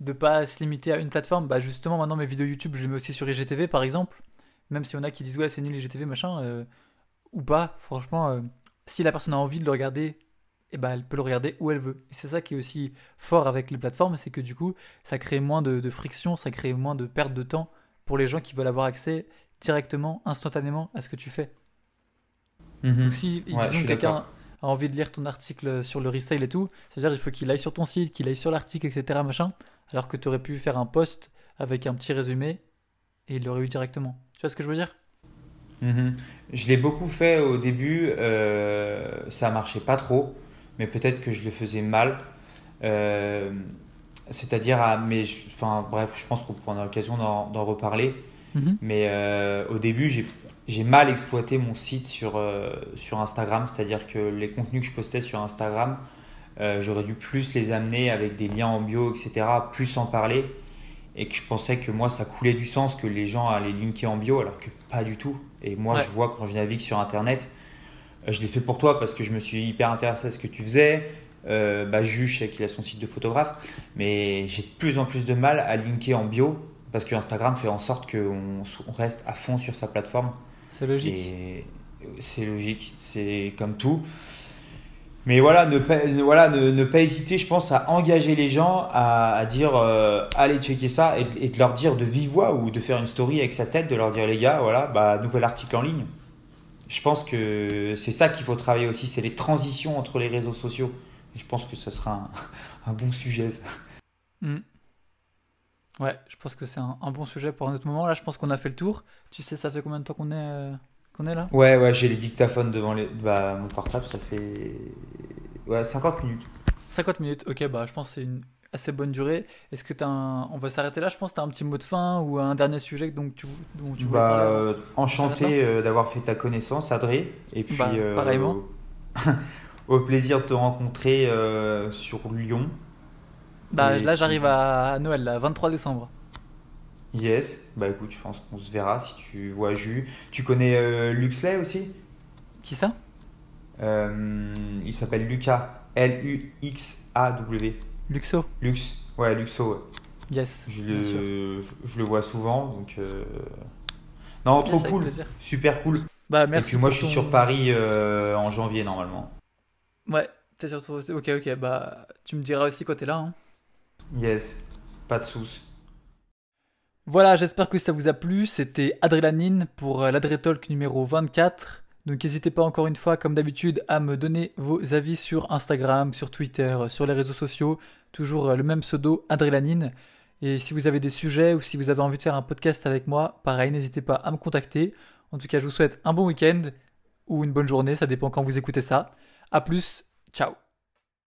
Speaker 1: de pas se limiter à une plateforme. Bah justement, maintenant mes vidéos YouTube, je les mets aussi sur IGTV par exemple. Même s'il y en a qui disent ouais c'est nul IGTV machin euh, ou pas. Franchement, si la personne a envie de le regarder, eh ben elle peut le regarder où elle veut. Et c'est ça qui est aussi fort avec les plateformes, c'est que du coup ça crée moins de friction, ça crée moins de perte de temps pour les gens qui veulent avoir accès directement, instantanément à ce que tu fais. Donc si
Speaker 2: Ouais, je
Speaker 1: disons
Speaker 2: suis
Speaker 1: que quelqu'un a envie de lire ton article sur le resale et tout, c'est-à-dire il faut qu'il aille sur ton site, qu'il aille sur l'article, etc. machin, alors que tu aurais pu faire un post avec un petit résumé et il l'aurait eu directement. Tu vois ce que je veux dire?
Speaker 2: Mhm. Je l'ai beaucoup fait au début, euh, ça marchait pas trop, mais peut-être que je le faisais mal. Euh, C'est-à-dire, à, mais je- enfin bref, je pense qu'on prendra l'occasion d'en reparler.
Speaker 1: Mhm.
Speaker 2: Mais euh, au début, j'ai mal exploité mon site sur, euh, sur Instagram, c'est-à-dire que les contenus que je postais sur Instagram, euh, j'aurais dû plus les amener avec des liens en bio, etc., plus en parler, et que je pensais que moi, ça coulait du sens que les gens allaient linker en bio, alors que pas du tout. Et moi,
Speaker 1: Ouais.
Speaker 2: je vois quand je navigue sur Internet, je l'ai fait pour toi parce que je me suis hyper intéressé à ce que tu faisais. Euh, bah, je sais qu'il a son site de photographe, mais j'ai de plus en plus de mal à linker en bio parce que Instagram fait en sorte qu'on on reste à fond sur sa plateforme.
Speaker 1: C'est logique.
Speaker 2: Et c'est logique, c'est comme tout. Mais voilà, ne pas, voilà, ne, ne pas hésiter, je pense, à engager les gens, à, à dire euh, allez checker ça et, et de leur dire de vive voix ou de faire une story avec sa tête, de leur dire les gars, voilà, bah, nouvel article en ligne. Je pense que c'est ça qu'il faut travailler aussi, c'est les transitions entre les réseaux sociaux. Et je pense que ce sera un, un bon sujet. ça.
Speaker 1: Hmm. Ouais, je pense que c'est un, un bon sujet pour un autre moment. Là, je pense qu'on a fait le tour. Tu sais, ça fait combien de temps qu'on est, euh, qu'on est là?
Speaker 2: Ouais, ouais, j'ai les dictaphones devant les, bah, mon portable, ça fait ouais, 50 minutes.
Speaker 1: 50 minutes, ok, bah je pense que c'est une assez bonne durée. Est-ce que tu as un... On va s'arrêter là, je pense. Tu as un petit mot de fin ou un dernier sujet donc tu, dont tu voulais
Speaker 2: Bah,
Speaker 1: parler
Speaker 2: euh, enchanté euh, d'avoir fait ta connaissance, Adré. Et puis,
Speaker 1: Bah,
Speaker 2: euh,
Speaker 1: pareillement.
Speaker 2: au plaisir de te rencontrer euh, sur Lyon.
Speaker 1: Bah
Speaker 2: Et
Speaker 1: là,
Speaker 2: si-
Speaker 1: j'arrive à, Noël, là, 23 décembre.
Speaker 2: Yes. Bah écoute, je pense qu'on se verra si tu vois Jus. Tu connais euh, Luxley aussi?
Speaker 1: Qui ça?
Speaker 2: Euh, Il s'appelle Lucas. L-U-X-A-W.
Speaker 1: Luxo.
Speaker 2: Lux. Ouais, Luxo. ouais.
Speaker 1: Yes.
Speaker 2: Je
Speaker 1: bien sûr.
Speaker 2: le, je, je le vois souvent, donc. euh, Non, trop
Speaker 1: avec
Speaker 2: cool.
Speaker 1: plaisir.
Speaker 2: Super cool.
Speaker 1: Bah,
Speaker 2: Et
Speaker 1: merci.
Speaker 2: puis moi,
Speaker 1: pour
Speaker 2: je suis
Speaker 1: ton-
Speaker 2: sur Paris euh, en janvier normalement.
Speaker 1: Ouais, t'es sur ton- Ok, ok, bah, tu me diras aussi quand t'es là. hein.
Speaker 2: Yes, pas de soucis.
Speaker 1: Voilà, j'espère que ça vous a plu. C'était Adrélanine pour euh, l'Adrétalk numéro 24. Donc n'hésitez pas encore une fois, comme d'habitude, à me donner vos avis sur Instagram, sur Twitter, euh, sur les réseaux sociaux. Toujours euh, le même pseudo, Adrélanine. Et si vous avez des sujets ou si vous avez envie de faire un podcast avec moi, pareil, n'hésitez pas à me contacter. En tout cas, je vous souhaite un bon week-end ou une bonne journée, ça dépend quand vous écoutez ça. A plus, ciao